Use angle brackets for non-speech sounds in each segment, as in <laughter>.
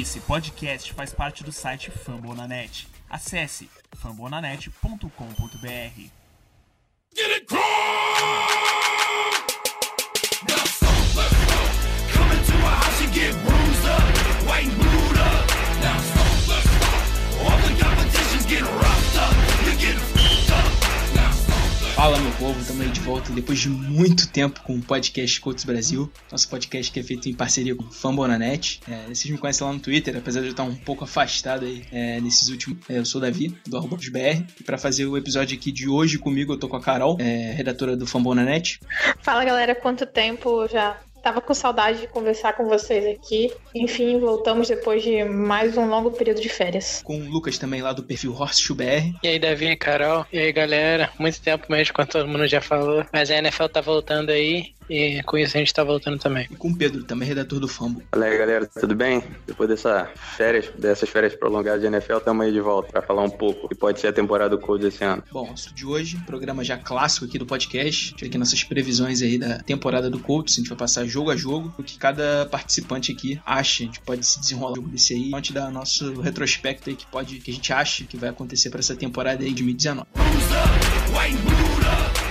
Esse podcast faz parte do site Fambonanet. Acesse fambonanet.com.br. Get it! Now so let's go. Come into a house and get bruised up, white. Now so let's go. All the competition's getting roughed Fala meu povo, estamos aí de volta depois de muito tempo com o podcast Coaches Brasil, nosso podcast que é feito em parceria com o Fambonanet. É, vocês me conhecem lá no Twitter, apesar de eu estar um pouco afastado aí é, nesses últimos. É, eu sou o Davi, do BR, e para fazer o episódio aqui de hoje comigo eu tô com a Carol, é, redatora do Fambonanet. Fala galera, quanto tempo já Tava com saudade de conversar com vocês aqui. Enfim, voltamos depois de mais um longo período de férias. Com o Lucas também lá do perfil Horst BR. E aí, Davi e Carol. E aí, galera. Muito tempo mesmo, como todo mundo já falou. Mas a NFL tá voltando aí. E com isso a gente tá voltando também. E com o Pedro, também redator do Fambo. Fala aí, galera, tudo bem? Depois dessa férias, dessas férias prolongadas de NFL, estamos aí de volta para falar um pouco que pode ser a temporada do Colts esse ano. Bom, isso de hoje, programa já clássico aqui do podcast. Tive aqui nossas previsões aí da temporada do Colts. A gente vai passar jogo a jogo, o que cada participante aqui acha. A gente pode se desenrolar jogo desse aí. A gente dá nosso retrospecto aí que pode, que a gente acha que vai acontecer para essa temporada aí de 2019. Yeah.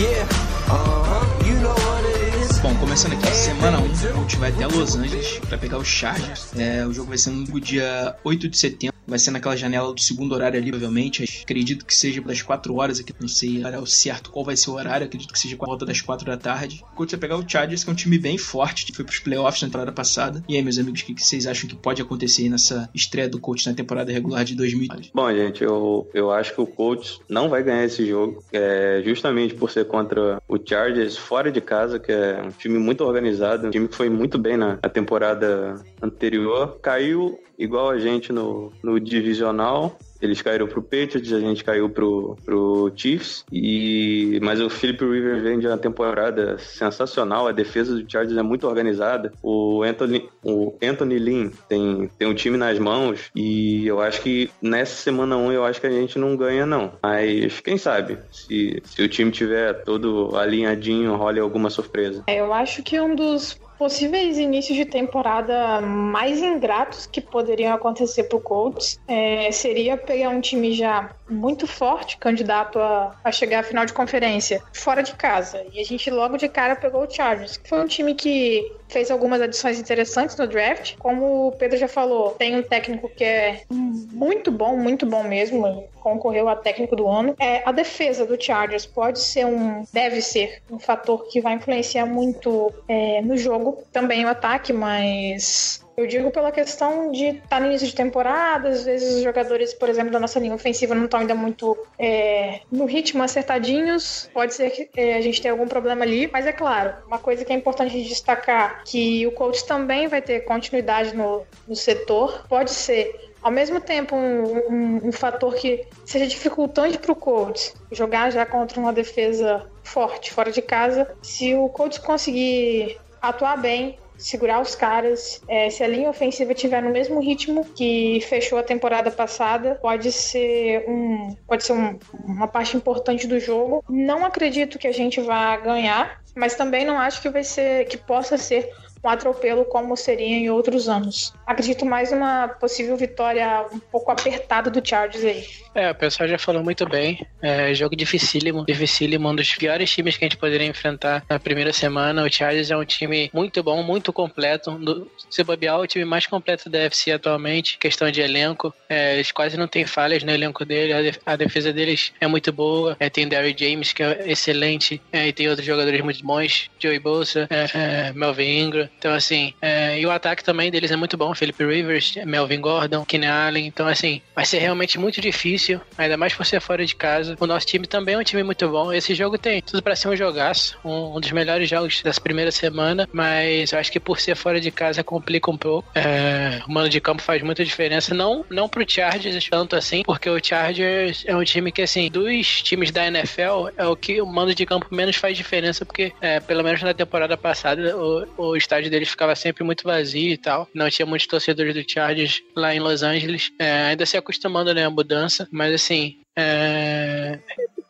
Yeah, uh huh. You know what it is. Bom, começando aqui, semana 1, um, a gente vai até Los Angeles para pegar os Chargers. É, o jogo vai ser no dia 8 de setembro vai ser naquela janela do segundo horário ali, provavelmente. Acredito que seja das 4 horas aqui, não sei o certo qual vai ser o horário, acredito que seja por volta das 4 da tarde. O Colts vai pegar o Chargers, que é um time bem forte, foi pros playoffs na temporada passada. E aí, meus amigos, o que vocês acham que pode acontecer nessa estreia do Colts na temporada regular de 2020? Bom, gente, eu, eu acho que o Colts não vai ganhar esse jogo, é, justamente por ser contra o Chargers fora de casa, que é um time muito organizado, um time que foi muito bem na, na temporada anterior. Caiu igual a gente no, no divisional. Eles caíram pro Patriots, a gente caiu pro, pro Chiefs. E, mas o Philip Rivers vem de uma temporada sensacional. A defesa do Chargers é muito organizada. O Anthony, o Anthony Lynn tem, tem um time nas mãos. E eu acho que nessa semana 1 eu acho que a gente não ganha, não. Mas quem sabe? Se, se o time tiver todo alinhadinho, role alguma surpresa. É, eu acho que um dos possíveis inícios de temporada mais ingratos que poderiam acontecer para o Colts é, seria pegar um time já muito forte, candidato a, a, chegar à final de conferência, fora de casa. E a gente logo de cara pegou o Chargers, que foi um time que fez algumas adições interessantes no draft. Como o Pedro já falou, tem um técnico que é muito bom, muito bom mesmo. Concorreu a técnico do ano. É, a defesa do Chargers pode ser um, deve ser um fator que vai influenciar muito é, no jogo. Também o ataque, mas eu digo pela questão de estar tá no início de temporada, às vezes os jogadores, por exemplo, da nossa linha ofensiva não estão ainda muito é, no ritmo acertadinhos. Pode ser que é, a gente tenha algum problema ali, mas é claro, uma coisa que é importante destacar que o coach também vai ter continuidade no, no setor. Pode ser ao mesmo tempo um, um, um fator que seja dificultante para o coach jogar já contra uma defesa forte fora de casa. Se o coach conseguir atuar bem, segurar os caras. É, se a linha ofensiva tiver no mesmo ritmo que fechou a temporada passada, pode ser um, pode ser um, uma parte importante do jogo. Não acredito que a gente vá ganhar, mas também não acho que vai ser que possa ser um atropelo como seria em outros anos. Acredito mais numa possível vitória um pouco apertada do Chargers aí. É, o pessoal já falou muito bem. É, jogo dificílimo, dificílimo, um dos piores times que a gente poderia enfrentar na primeira semana. O Chargers é um time muito bom, muito completo. Do, se bobear, o time mais completo da UFC atualmente. Questão de elenco, é, eles quase não têm falhas no elenco dele. A defesa deles é muito boa. É, tem Derry James, que é excelente. É, e tem outros jogadores muito bons. Joey Bolsa, é, é, Melvin Ingram. Então, assim, é, e o ataque também deles é muito bom. Felipe Rivers, Melvin Gordon, Keenan Allen. Então, assim, vai ser realmente muito difícil, ainda mais por ser fora de casa. O nosso time também é um time muito bom. Esse jogo tem tudo para ser um jogaço, um, um, dos melhores jogos dessa primeira semana, mas eu acho que por ser fora de casa complica um pouco. É, o mano de campo faz muita diferença, não, não pro Chargers tanto assim, porque o Chargers é um time que, assim, dos times da NFL, é o que o mano de campo menos faz diferença, porque, é, pelo menos na temporada passada, o, o estádio estádio deles ficava sempre muito vazio e tal. Não tinha muitos torcedores do Chargers lá em Los Angeles. É, ainda se acostumando né, à mudança, mas assim, é,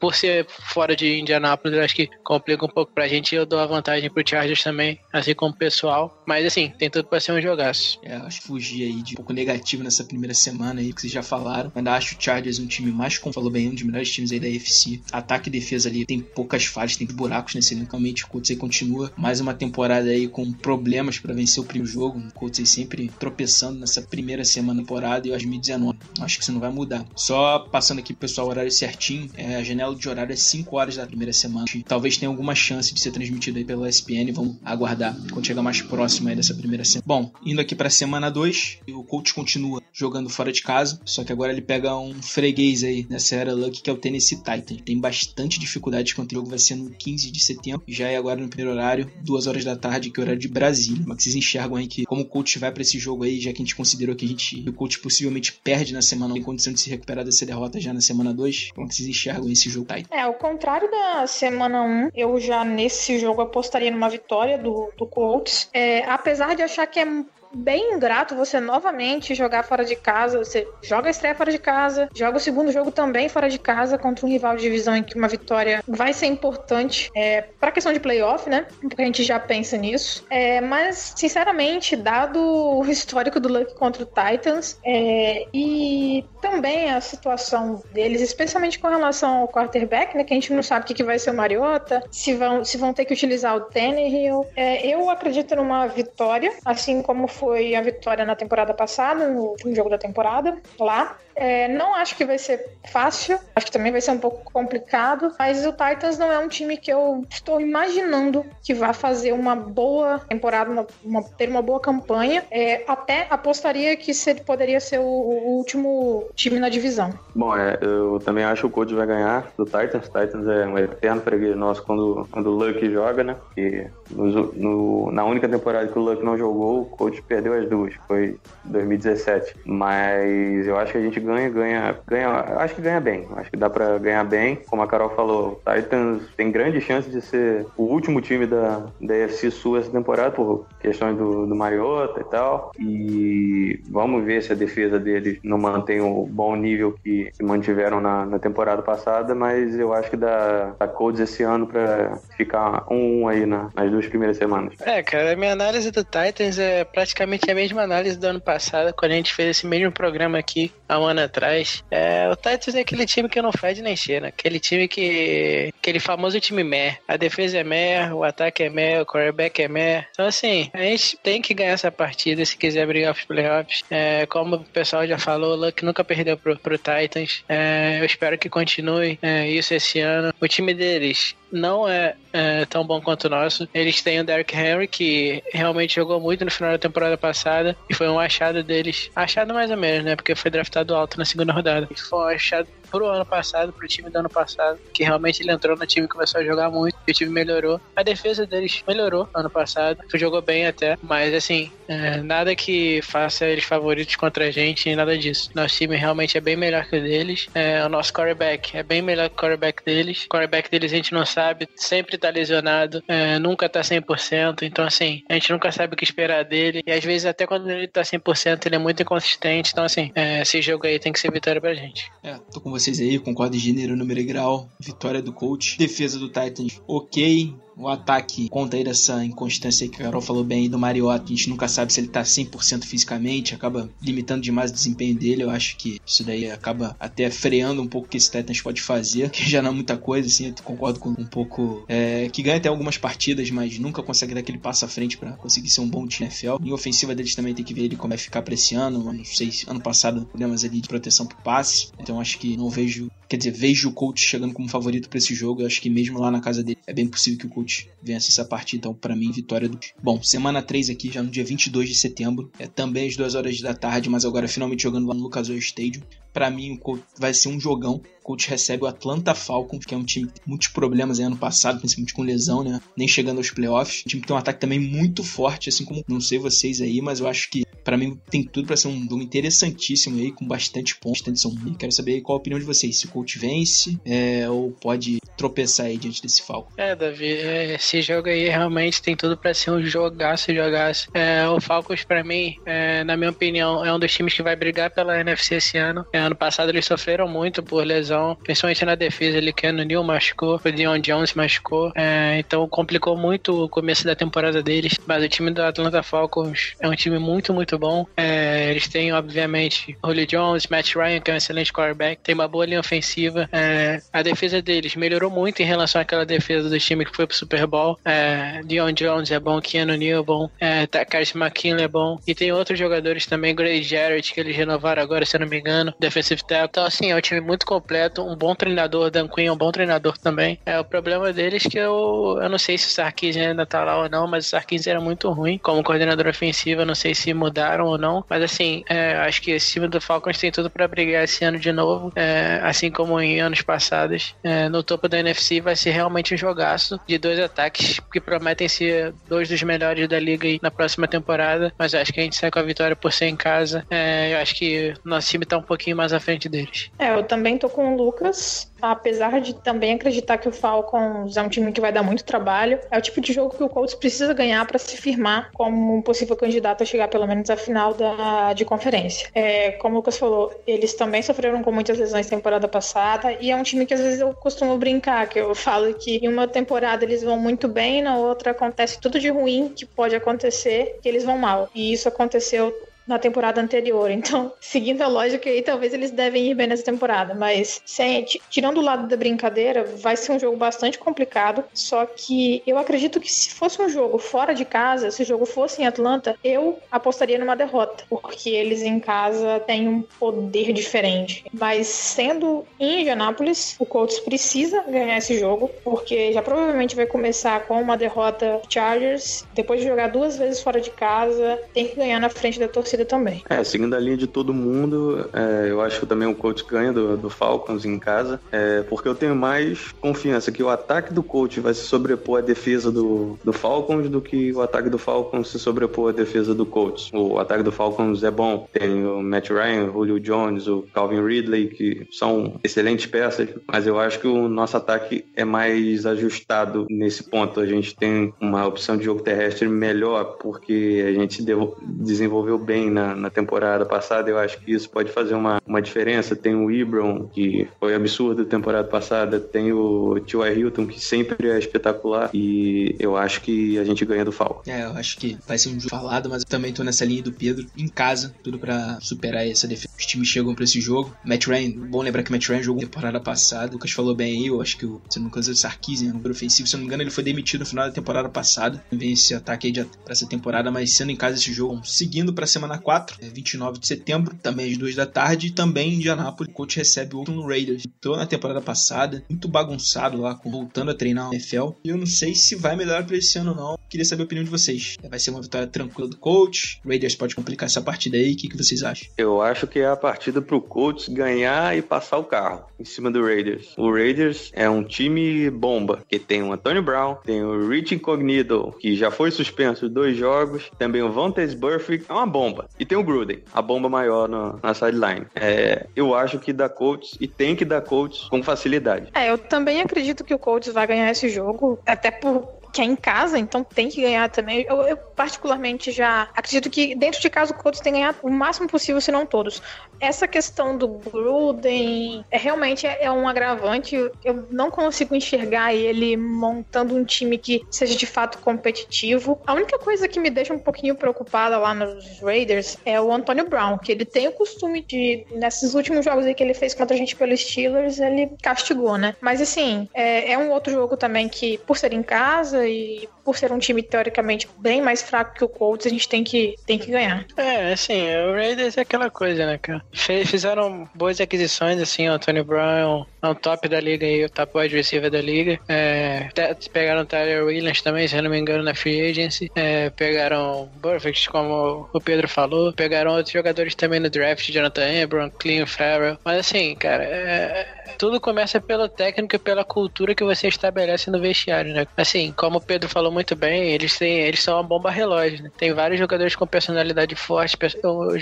por ser fora de Indianápolis, eu acho que complica um pouco pra gente. Eu dou a vantagem pro Chargers também, assim como o pessoal. Mas assim, tem tudo pra ser um jogaço. É, acho que fugir aí de um pouco negativo nessa primeira semana aí, que vocês já falaram. Ainda acho o Chargers um time mais, como falou bem, um dos melhores times aí da AFC. Ataque e defesa ali tem poucas falhas, tem buracos nesse elenco. Realmente o Colts aí continua mais uma temporada aí com problemas para vencer o primeiro jogo. O Colts aí sempre tropeçando nessa primeira semana da temporada e 2019. Acho que isso não vai mudar. Só passando aqui pro o horário certinho, é, a janela de horário é 5 horas da primeira semana. Talvez tenha alguma chance de ser transmitido aí pelo ESPN. Vamos aguardar quando chegar mais próximo aí dessa primeira semana. Bom, indo aqui para semana 2, o coach continua jogando fora de casa, só que agora ele pega um freguês aí nessa era Luck, que é o Tennessee Titans. Tem bastante dificuldade quando o jogo vai ser no 15 de setembro, já é agora no primeiro horário, 2 horas da tarde, que é o horário de Brasília. Mas vocês enxergam aí que como o coach vai para esse jogo aí, já que a gente considerou que a gente, o coach possivelmente perde na semana, tem condição de se recuperar dessa derrota já na semana 2, como vocês enxergam esse jogo Titan? É, ao contrário da semana 1, eu já nesse jogo apostaria numa vitória do, do Colts. É, apesar de achar que é bem ingrato você novamente jogar fora de casa. Você joga a estreia fora de casa, joga o segundo jogo também fora de casa contra um rival de divisão em que uma vitória vai ser importante é, para questão de playoff, né? Porque a gente já pensa nisso. É, mas, sinceramente, dado o histórico do Luck contra o Titans é, e também a situação deles, especialmente com relação ao quarterback, né? Que a gente não sabe o que, que vai ser o Mariota, se vão, se vão ter que utilizar o Tannehill. É, eu acredito numa vitória, assim como foi a vitória na temporada passada, no último jogo da temporada, lá. É, não acho que vai ser fácil, acho que também vai ser um pouco complicado, mas o Titans não é um time que eu estou imaginando que vai fazer uma boa temporada, uma, uma, ter uma boa campanha. É, até apostaria que ele poderia ser o, o, último time na divisão. Bom, é, eu também acho que o Colts vai ganhar do Titans. O Titans é um eterno freguês nosso quando, quando o Luck joga, né? E no, no, na única temporada que o Luck não jogou, o Colts perdeu as duas, foi 2017. Mas eu acho que a gente ganha, ganha, ganha, acho que ganha bem. Acho que dá para ganhar bem. Como a Carol falou, o Titans tem grande chance de ser o último time da, da Sul essa temporada, por questões do, do Mariota e tal. E vamos ver se a defesa deles não mantém o bom nível que, que mantiveram na, na, temporada passada, mas eu acho que dá, dá Colts esse ano para ficar um, um aí na, nas duas primeiras semanas. É, cara, a minha análise do Titans é praticamente a mesma análise do ano passado, quando a gente fez esse mesmo programa aqui há um ano atrás. É, o Titans é aquele time que não fede nem cheira. Aquele time que. aquele famoso time meh. A defesa é meh, o ataque é meh, o quarterback é meh. Então, assim, a gente tem que ganhar essa partida se quiser brigar pros playoffs. É, como o pessoal já falou, o Luck nunca perdeu pro, pro Titans. É, eu espero que continue é, isso esse ano. O time deles não é, é, tão bom quanto o nosso. Eles têm o Derrick Henry, que realmente jogou muito no final da temporada passada e foi um achado deles. Achado mais ou menos, né? Porque foi draftado alto na segunda rodada. Achado pro ano passado, pro time do ano passado, que realmente ele entrou no time e começou a jogar muito, o time melhorou. A defesa deles melhorou ano passado, jogou bem até, mas assim, é, nada que faça eles favoritos contra a gente, nada disso. Nosso time realmente é bem melhor que o deles. É, o nosso quarterback é bem melhor que o quarterback deles. O quarterback deles a gente não sabe, sempre tá lesionado, é, nunca tá 100%, então assim, a gente nunca sabe o que esperar dele, e às vezes até quando ele tá 100% ele é muito inconsistente, então assim, é, esse jogo aí tem que ser vitória pra gente. É, tô com você vocês aí, concordo em gênero, número e grau. Vitória do coach. Defesa do Titans, ok o ataque conta aí dessa inconstância que a Carol falou bem do Mariota. A gente nunca sabe se ele tá 100% fisicamente, acaba limitando demais o desempenho dele. Eu acho que isso daí acaba até freando um pouco o que esse Titans pode fazer, que já não é muita coisa, assim. Eu concordo com um pouco. É, que ganha até algumas partidas, mas nunca consegue dar aquele passo à frente para conseguir ser um bom time NFL. Em ofensiva deles também tem que ver ele como vai ficar pra esse ano. Não sei, ano passado problemas ali de proteção por passe. Então acho que não vejo. Quer dizer, vejo o coach chegando como favorito para esse jogo. Eu acho que mesmo lá na casa dele é bem possível que o coach Coach vence essa partida. Então, para mim, vitória do. Bom, semana 3 aqui, já no dia 22 de setembro. É também às 2 horas da tarde, mas agora finalmente jogando lá no Lucas Oil Stadium. Para mim, vai ser um jogão. O Colts recebe o Atlanta Falcons, que é um time com muitos problemas aí ano passado, principalmente com lesão, né? Nem chegando aos playoffs. Um time que tem um ataque também muito forte, assim como não sei vocês aí, mas eu acho que para mim tem tudo para ser um jogo interessantíssimo aí, com bastante pontos, bastante são. Quero saber qual a opinião de vocês, se o Colt vence é, ou pode tropeçar aí diante desse Falcon. É, Davi, é, esse jogo aí realmente tem tudo para ser um jogaço, jogaço. É, o Falcons para mim, é, na minha opinião, é um dos times que vai brigar pela NFC esse ano. É, ano passado eles sofreram muito por lesão, principalmente na defesa, ele que no Neil machucou, o Dion Jones machucou, é, então complicou muito o começo da temporada deles. Mas o time do Atlanta Falcons é um time muito, muito bom. É, eles têm, obviamente, Julio Jones, Matt Ryan, que é um excelente quarterback, tem uma boa linha ofensiva. É, a defesa deles melhorou muito em relação àquela defesa do time que foi pro Super Bowl. É, Dion Jones é bom, Keanu Neal é bom, é, Takashi McKinley é bom. E tem outros jogadores também, Gray Jarrett, que eles renovaram agora, se eu não me engano, defensive tackle. Então, assim, é um time muito completo, um bom treinador, Dan Quinn é um bom treinador também. É, o problema deles é que eu, eu não sei se o Sarkisian ainda tá lá ou não, mas o Sarkisian era muito ruim como coordenador ofensivo, eu não sei se mudaram ou não, mas assim, é, acho que esse time do Falcons tem tudo para brigar esse ano de novo, é, assim como em anos passados. É, no topo da NFC vai ser realmente um jogaço de dois ataques que prometem ser dois dos melhores da liga na próxima temporada, mas acho que a gente sai com a vitória por ser em casa. É, eu acho que nosso time tá um pouquinho mais à frente deles. É, eu também tô com o Lucas apesar de também acreditar que o Falcons é um time que vai dar muito trabalho, é o tipo de jogo que o Colts precisa ganhar para se firmar como um possível candidato a chegar pelo menos à final da, de conferência. É, como o Lucas falou, eles também sofreram com muitas lesões temporada passada e é um time que às vezes eu costumo brincar, que eu falo que em uma temporada eles vão muito bem, na outra acontece tudo de ruim que pode acontecer, que eles vão mal. E isso aconteceu na temporada anterior. Então, <laughs> seguindo a lógica aí, talvez eles devem ir bem nessa temporada. Mas, sem, tirando o lado da brincadeira, vai ser um jogo bastante complicado. Só que eu acredito que se fosse um jogo fora de casa, se o jogo fosse em Atlanta, eu apostaria numa derrota. Porque eles em casa têm um poder diferente. Mas sendo em Indianápolis, o Colts precisa ganhar esse jogo. Porque já provavelmente vai começar com uma derrota Chargers. Depois de jogar duas vezes fora de casa, tem que ganhar na frente da torcida também. É, seguindo a linha de todo mundo, é, eu acho que também o coach ganha do, do Falcons em casa, é, porque eu tenho mais confiança que o ataque do coach vai se sobrepor à defesa do, do Falcons do que o ataque do Falcons se sobrepor à defesa do Colts. O ataque do Falcons é bom, tem o Matt Ryan, o Julio Jones, o Calvin Ridley, que são excelentes peças, mas eu acho que o nosso ataque é mais ajustado nesse ponto. A gente tem uma opção de jogo terrestre melhor, porque a gente desenvolveu bem na, na, temporada passada, eu acho que isso pode fazer uma, uma diferença. Tem o Ibram, que foi absurdo temporada passada, tem o T.Y. Hilton, que sempre é espetacular, e eu acho que a gente ganha do Falcon. É, eu acho que vai ser um jogo falado, mas eu também tô nessa linha do Pedro, em casa, tudo para superar essa defesa. Os times chegam para esse jogo. Matt Ryan, bom lembrar que Matt Ryan jogou temporada passada, o Lucas falou bem aí, eu acho que, o, se não me engano, o Sarkisian, número ofensivo, se não me engano, ele foi demitido no final da temporada passada. Vem esse ataque aí para essa temporada, mas sendo em casa esse jogo, seguindo pra semana semana 4, 29 de setembro, também às 2 da tarde, e também em Indianápolis, o coach recebe o Oakland Raiders. Entrou na temporada passada, muito bagunçado lá, voltando a treinar o NFL. E eu não sei se vai melhorar para esse ano ou não. Queria saber a opinião de vocês. Vai ser uma vitória tranquila do coach? Raiders pode complicar essa partida aí? O que, que vocês acham? Eu acho que é a partida pro coach ganhar e passar o carro em cima do Raiders. O Raiders é um time bomba, que tem o Antonio Brown, tem o Rich Incognito, que já foi suspenso dois jogos, também o Vontaze Burfict, é uma bomba bomba. E tem o Gruden, a bomba maior no, na sideline. É, eu acho que dá Colts e tem que dar Colts com facilidade. É, eu também acredito que o Colts vai ganhar esse jogo, até por que é em casa, então tem que ganhar também. Eu, eu, particularmente já acredito que dentro de casa o Colts tem que ganhar o máximo possível, se não todos. Essa questão do Gruden é realmente é, é um agravante. Eu não consigo enxergar ele montando um time que seja de fato competitivo. A única coisa que me deixa um pouquinho preocupada lá nos Raiders é o Antonio Brown, que ele tem o costume de, nesses últimos jogos aí que ele fez contra a gente pelos Steelers, ele castigou, né? Mas assim, é, é um outro jogo também que, por ser em casa, e por ser um time teoricamente bem mais fraco que o Colts, a gente tem que, tem que ganhar. É, assim, o Raiders é aquela coisa, né, cara? Fizeram boas aquisições, assim, o Tony Brown é um top da liga e o top wide receiver da liga. É, pegaram o Tyler Williams também, se eu não me engano, na free agency. É, pegaram Perfect, como o Pedro falou. Pegaram outros jogadores também no draft, Jonathan Abram, Clean Farrell. Mas assim, cara, é, tudo começa pelo técnico e pela cultura que você estabelece no vestiário, né? Assim, como o Pedro falou muito bem, eles têm, eles são uma bomba relógio, né? Tem vários jogadores com personalidade forte,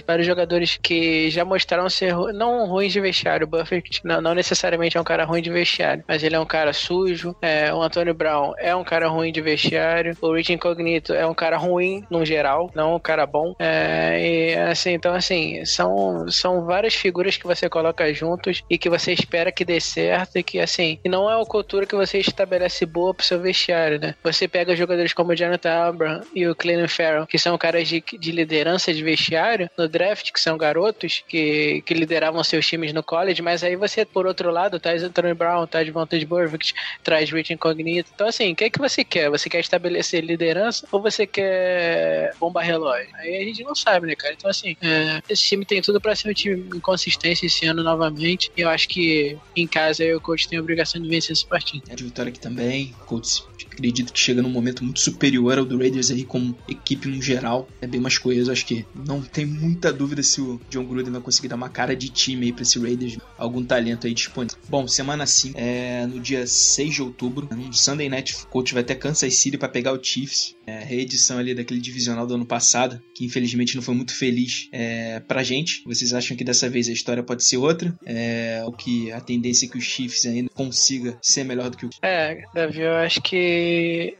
vários jogadores que já mostraram ser não ruins de vestiário. O Buffett não, não, necessariamente é um cara ruim de vestiário, mas ele é um cara sujo. É, o Antônio Brown é um cara ruim de vestiário. O Rich Incognito é um cara ruim no geral, não um cara bom. É, e assim, então assim, são, são várias figuras que você coloca juntos e que você espera que dê certo e que assim, não é uma cultura que você estabelece boa pro seu vestiário, né? Você pega jogadores como o Jonathan Abram e o Clayton Farrell, que são caras de, de liderança de vestiário no draft, que são garotos que, que lideravam seus times no college, mas aí você, por outro lado, traz Anthony Brown, traz Vontaze Burfict, traz Rich Incognito. Então, assim, o que é que você quer? Você quer estabelecer liderança ou você quer bomba relógio? Aí a gente não sabe, né, cara? Então, assim, é, esse time tem tudo para ser um time em consistência esse ano novamente. E eu acho que em casa o coach tem a obrigação de vencer essa partida. É de vitória aqui também. Coach acredito que chega num momento muito superior ao do Raiders aí como equipe no geral. É bem mais coeso, acho que não tem muita dúvida se o John Gruden vai conseguir dar uma cara de time aí pra esse Raiders, algum talento aí disponível. Bom, semana 5, é, no dia 6 de outubro, no Sunday Night, coach vai até Kansas City para pegar o Chiefs, é, reedição ali daquele divisional do ano passado, que infelizmente não foi muito feliz é, pra gente. Vocês acham que dessa vez a história pode ser outra? É, o que a tendência é que os Chiefs ainda consiga ser melhor do que o É, Davi, eu acho que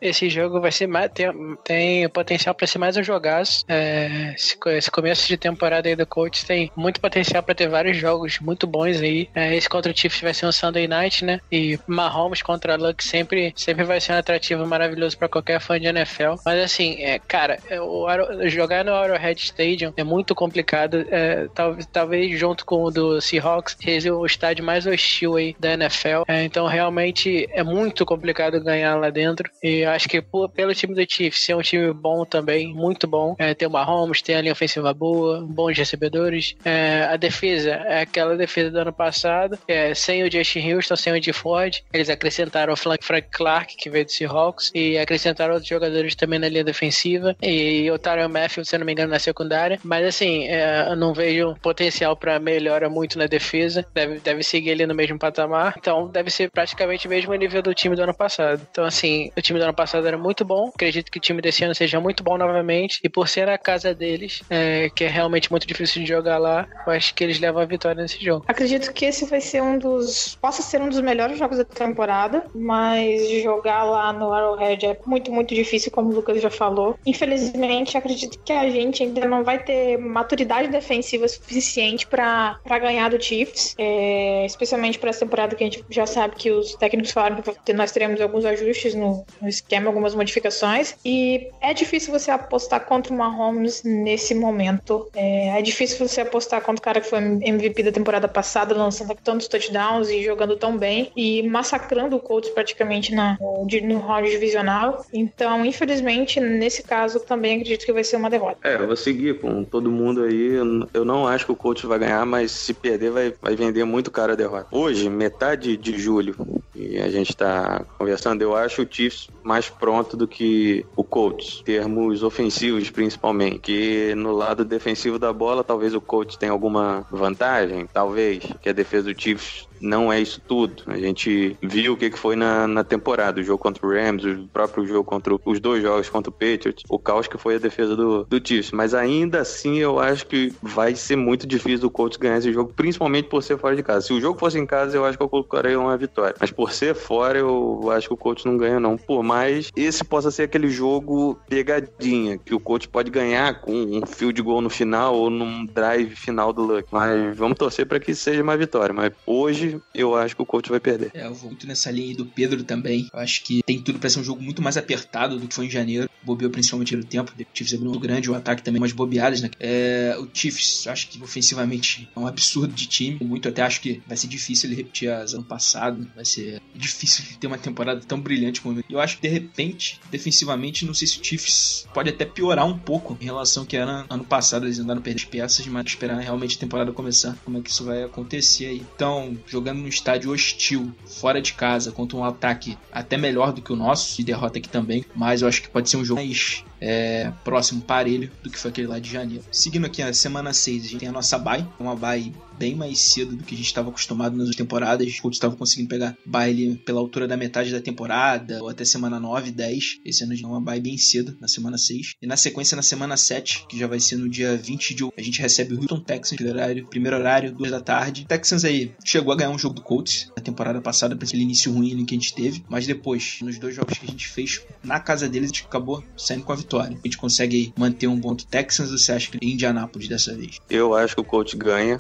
esse jogo vai ser mais. Tem, tem potencial para ser mais um jogaço. É, esse, esse, começo de temporada aí do Colts tem muito potencial para ter vários jogos muito bons aí. É, esse contra o Chiefs vai ser um Sunday night, né? E Mahomes contra Luck sempre, sempre vai ser um atrativo maravilhoso para qualquer fã de NFL. Mas assim, é, cara, é, o, jogar no Arrowhead Stadium é muito complicado. É, talvez, talvez junto com o do Seahawks, seja o estádio mais hostil aí da NFL. É, então realmente é muito complicado ganhar lá dentro dentro. E acho que pelo time do Chiefs ser um time bom também, muito bom. É, tem o Mahomes, tem a linha ofensiva boa, bons recebedores. É, a defesa é aquela defesa do ano passado, é, sem o Justin Houston, sem o D. Ford. Eles acrescentaram o Frank Clark, que veio do Seahawks, e acrescentaram outros jogadores também na linha defensiva. E o Tyron Matthew, se não me engano, na secundária. Mas assim, é, eu não vejo potencial para melhora muito na defesa. Deve, deve seguir ali no mesmo patamar. Então deve ser praticamente o mesmo nível do time do ano passado. Então, assim, o time do ano passado era muito bom. Acredito que o time desse ano seja muito bom novamente. E por ser a casa deles, é, que é realmente muito difícil de jogar lá, eu acho que eles levam a vitória nesse jogo. Acredito que esse vai ser um dos. possa ser um dos melhores jogos da temporada, mas jogar lá no Arrowhead é muito, muito difícil, como o Lucas já falou. Infelizmente, acredito que a gente ainda não vai ter maturidade defensiva suficiente para ganhar do Chiefs, é, especialmente para essa temporada que a gente já sabe que os técnicos falaram que nós teremos alguns ajustes no, esquema, algumas modificações. E é difícil você apostar contra o Mahomes nesse momento. É, é difícil você apostar contra o cara que foi MVP da temporada passada, lançando tantos touchdowns e jogando tão bem e massacrando o Colts praticamente na, no, no round divisional. Então, infelizmente, nesse caso, também acredito que vai ser uma derrota. É, eu vou seguir com todo mundo aí. Eu não acho que o Colts vai ganhar, mas se perder, vai, vai vender muito caro a derrota. Hoje, metade de julho, e a gente tá conversando, eu acho o Chiefs mais pronto do que o Colts, termos ofensivos principalmente, que no lado defensivo da bola talvez o Colts tenha alguma vantagem, talvez, que a defesa do Chiefs não é isso tudo. A gente viu o que foi na, na temporada, o jogo contra o Rams, o próprio jogo contra os dois jogos contra o Patriots, o caos que foi a defesa do, do Chiefs. Mas ainda assim, eu acho que vai ser muito difícil o Colts ganhar esse jogo, principalmente por ser fora de casa. Se o jogo fosse em casa, eu acho que eu colocaria uma vitória. Mas por ser fora, eu acho que o Colts não ganha, não. Por mais esse possa ser aquele jogo pegadinha, que o Colts pode ganhar com um field goal no final ou num drive final do Luck. Mas vamos torcer para que seja uma vitória. Mas hoje eu acho que o Colts vai perder. É, eu vou muito nessa linha aí do Pedro também. Eu acho que tem tudo para ser um jogo muito mais apertado do que foi em janeiro. Bobeou principalmente no tempo. O Chiefs é muito grande, o ataque também umas bobeadas, né? É, o Chiefs, acho que ofensivamente é um absurdo de time. Muito até acho que vai ser difícil ele repetir as ano passado. Vai ser difícil ter uma temporada tão brilhante como Eu acho que de repente, defensivamente, não sei se o Chiefs pode até piorar um pouco em relação ao que era ano passado. Eles andaram perdendo peças, mas esperar realmente a temporada começar, como é que isso vai acontecer aí. Então, jogando num estádio hostil, fora de casa, contra um ataque até melhor do que o nosso, e derrota aqui também, mas eu acho que pode ser um jogo mais é, próximo, parelho, do que foi aquele lá de janeiro. Seguindo aqui a semana 6, a gente tem a nossa bye, uma bye bem mais cedo do que a gente estava acostumado nas temporadas. Os Colts estavam conseguindo pegar baile pela altura da metade da temporada, ou até semana 9, 10. Esse ano a gente uma bye bem cedo, na semana 6. E na sequência, na semana 7, que já vai ser no dia 20 de a gente recebe o Houston Texans, horário, primeiro horário, 2 da tarde. Texans aí chegou a ganhar um jogo do Colts na temporada passada, por aquele início ruim que a gente teve, mas depois, nos dois jogos que a gente fez na casa deles, a gente acabou saindo com a vitória. A gente consegue manter um ponto Texans você acha que Indianápolis dessa vez? Eu acho que o Colts ganha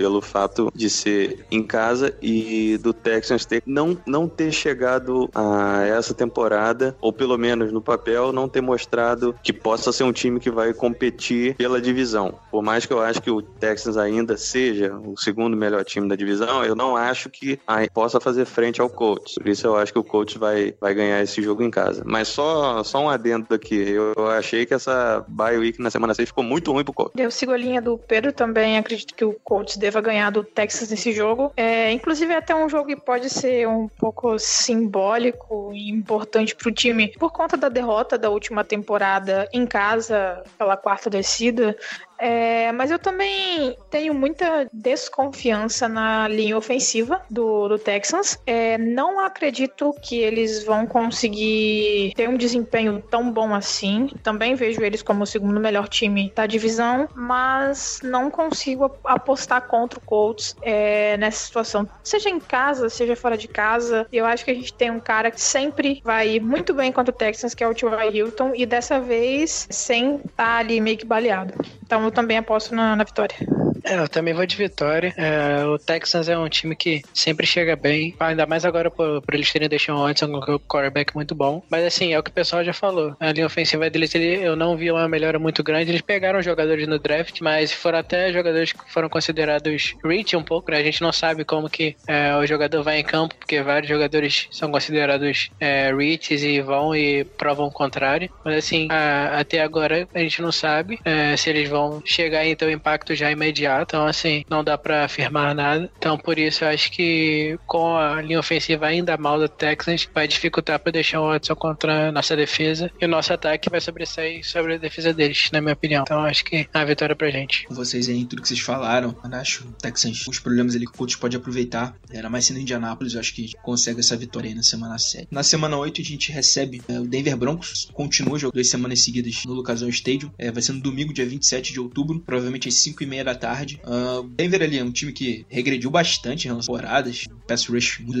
pelo fato de ser em casa e do Texans ter, não, não ter chegado a essa temporada, ou pelo menos no papel, não ter mostrado que possa ser um time que vai competir pela divisão. Por mais que eu acho que o Texans ainda seja o segundo melhor time da divisão, eu não acho que possa fazer frente ao Colts. Por isso eu acho que o Colts vai, vai ganhar esse jogo em casa. Mas só, só um adendo aqui. Eu, achei que essa bye week na semana 6 ficou muito ruim pro Colts. Eu sigo a linha do Pedro também. Acredito que o Colts deve deva ganhar do Texas nesse jogo. É, inclusive, é até um jogo que pode ser um pouco simbólico e importante para o time por conta da derrota da última temporada em casa pela quarta descida. É, mas eu também tenho muita desconfiança na linha ofensiva do, do Texans. É, não acredito que eles vão conseguir ter um desempenho tão bom assim. Também vejo eles como o segundo melhor time da divisão, mas não consigo apostar contra o Colts é, nessa situação. Seja em casa, seja fora de casa. Eu acho que a gente tem um cara que sempre vai ir muito bem contra o Texans, que é o T.Y. Hilton, e dessa vez sem estar tá ali meio que baleado. Então também aposto na, na vitória. É, eu também vou de vitória. É, o Texans é um time que sempre chega bem, ainda mais agora por, por eles terem deixado o Watson com o quarterback muito bom. Mas assim, é o que o pessoal já falou. A linha ofensiva deles, ele, eu não vi uma melhora muito grande. Eles pegaram jogadores no draft, mas foram até jogadores que foram considerados reach um pouco, né? A gente não sabe como que é, o jogador vai em campo, porque vários jogadores são considerados é, e vão e provam o contrário. Mas assim, a, até agora a gente não sabe é, se eles vão chegar e um impacto já imediato então assim, não dá para afirmar nada. Então por isso eu acho que com a linha ofensiva ainda mal do Texans, vai dificultar para deixar o Watson contra a nossa defesa e o nosso ataque vai sobressair sobre a defesa deles, na minha opinião. Então acho que é uma vitória pra gente. Vocês aí, tudo que vocês falaram, eu acho o Texans, os problemas ali que o coach pode aproveitar, era mais sendo Indianápolis, eu acho que consegue essa vitória aí na semana 7. Na semana 8 a gente recebe é, o Denver Broncos, continua jogando duas semanas seguidas no Lucasão Stadium, é, vai ser no domingo, dia 27 de outubro, provavelmente às 5 e meia da tarde tarde. Uh, Denver ali é um time que regrediu bastante às temporadas, pass rush muito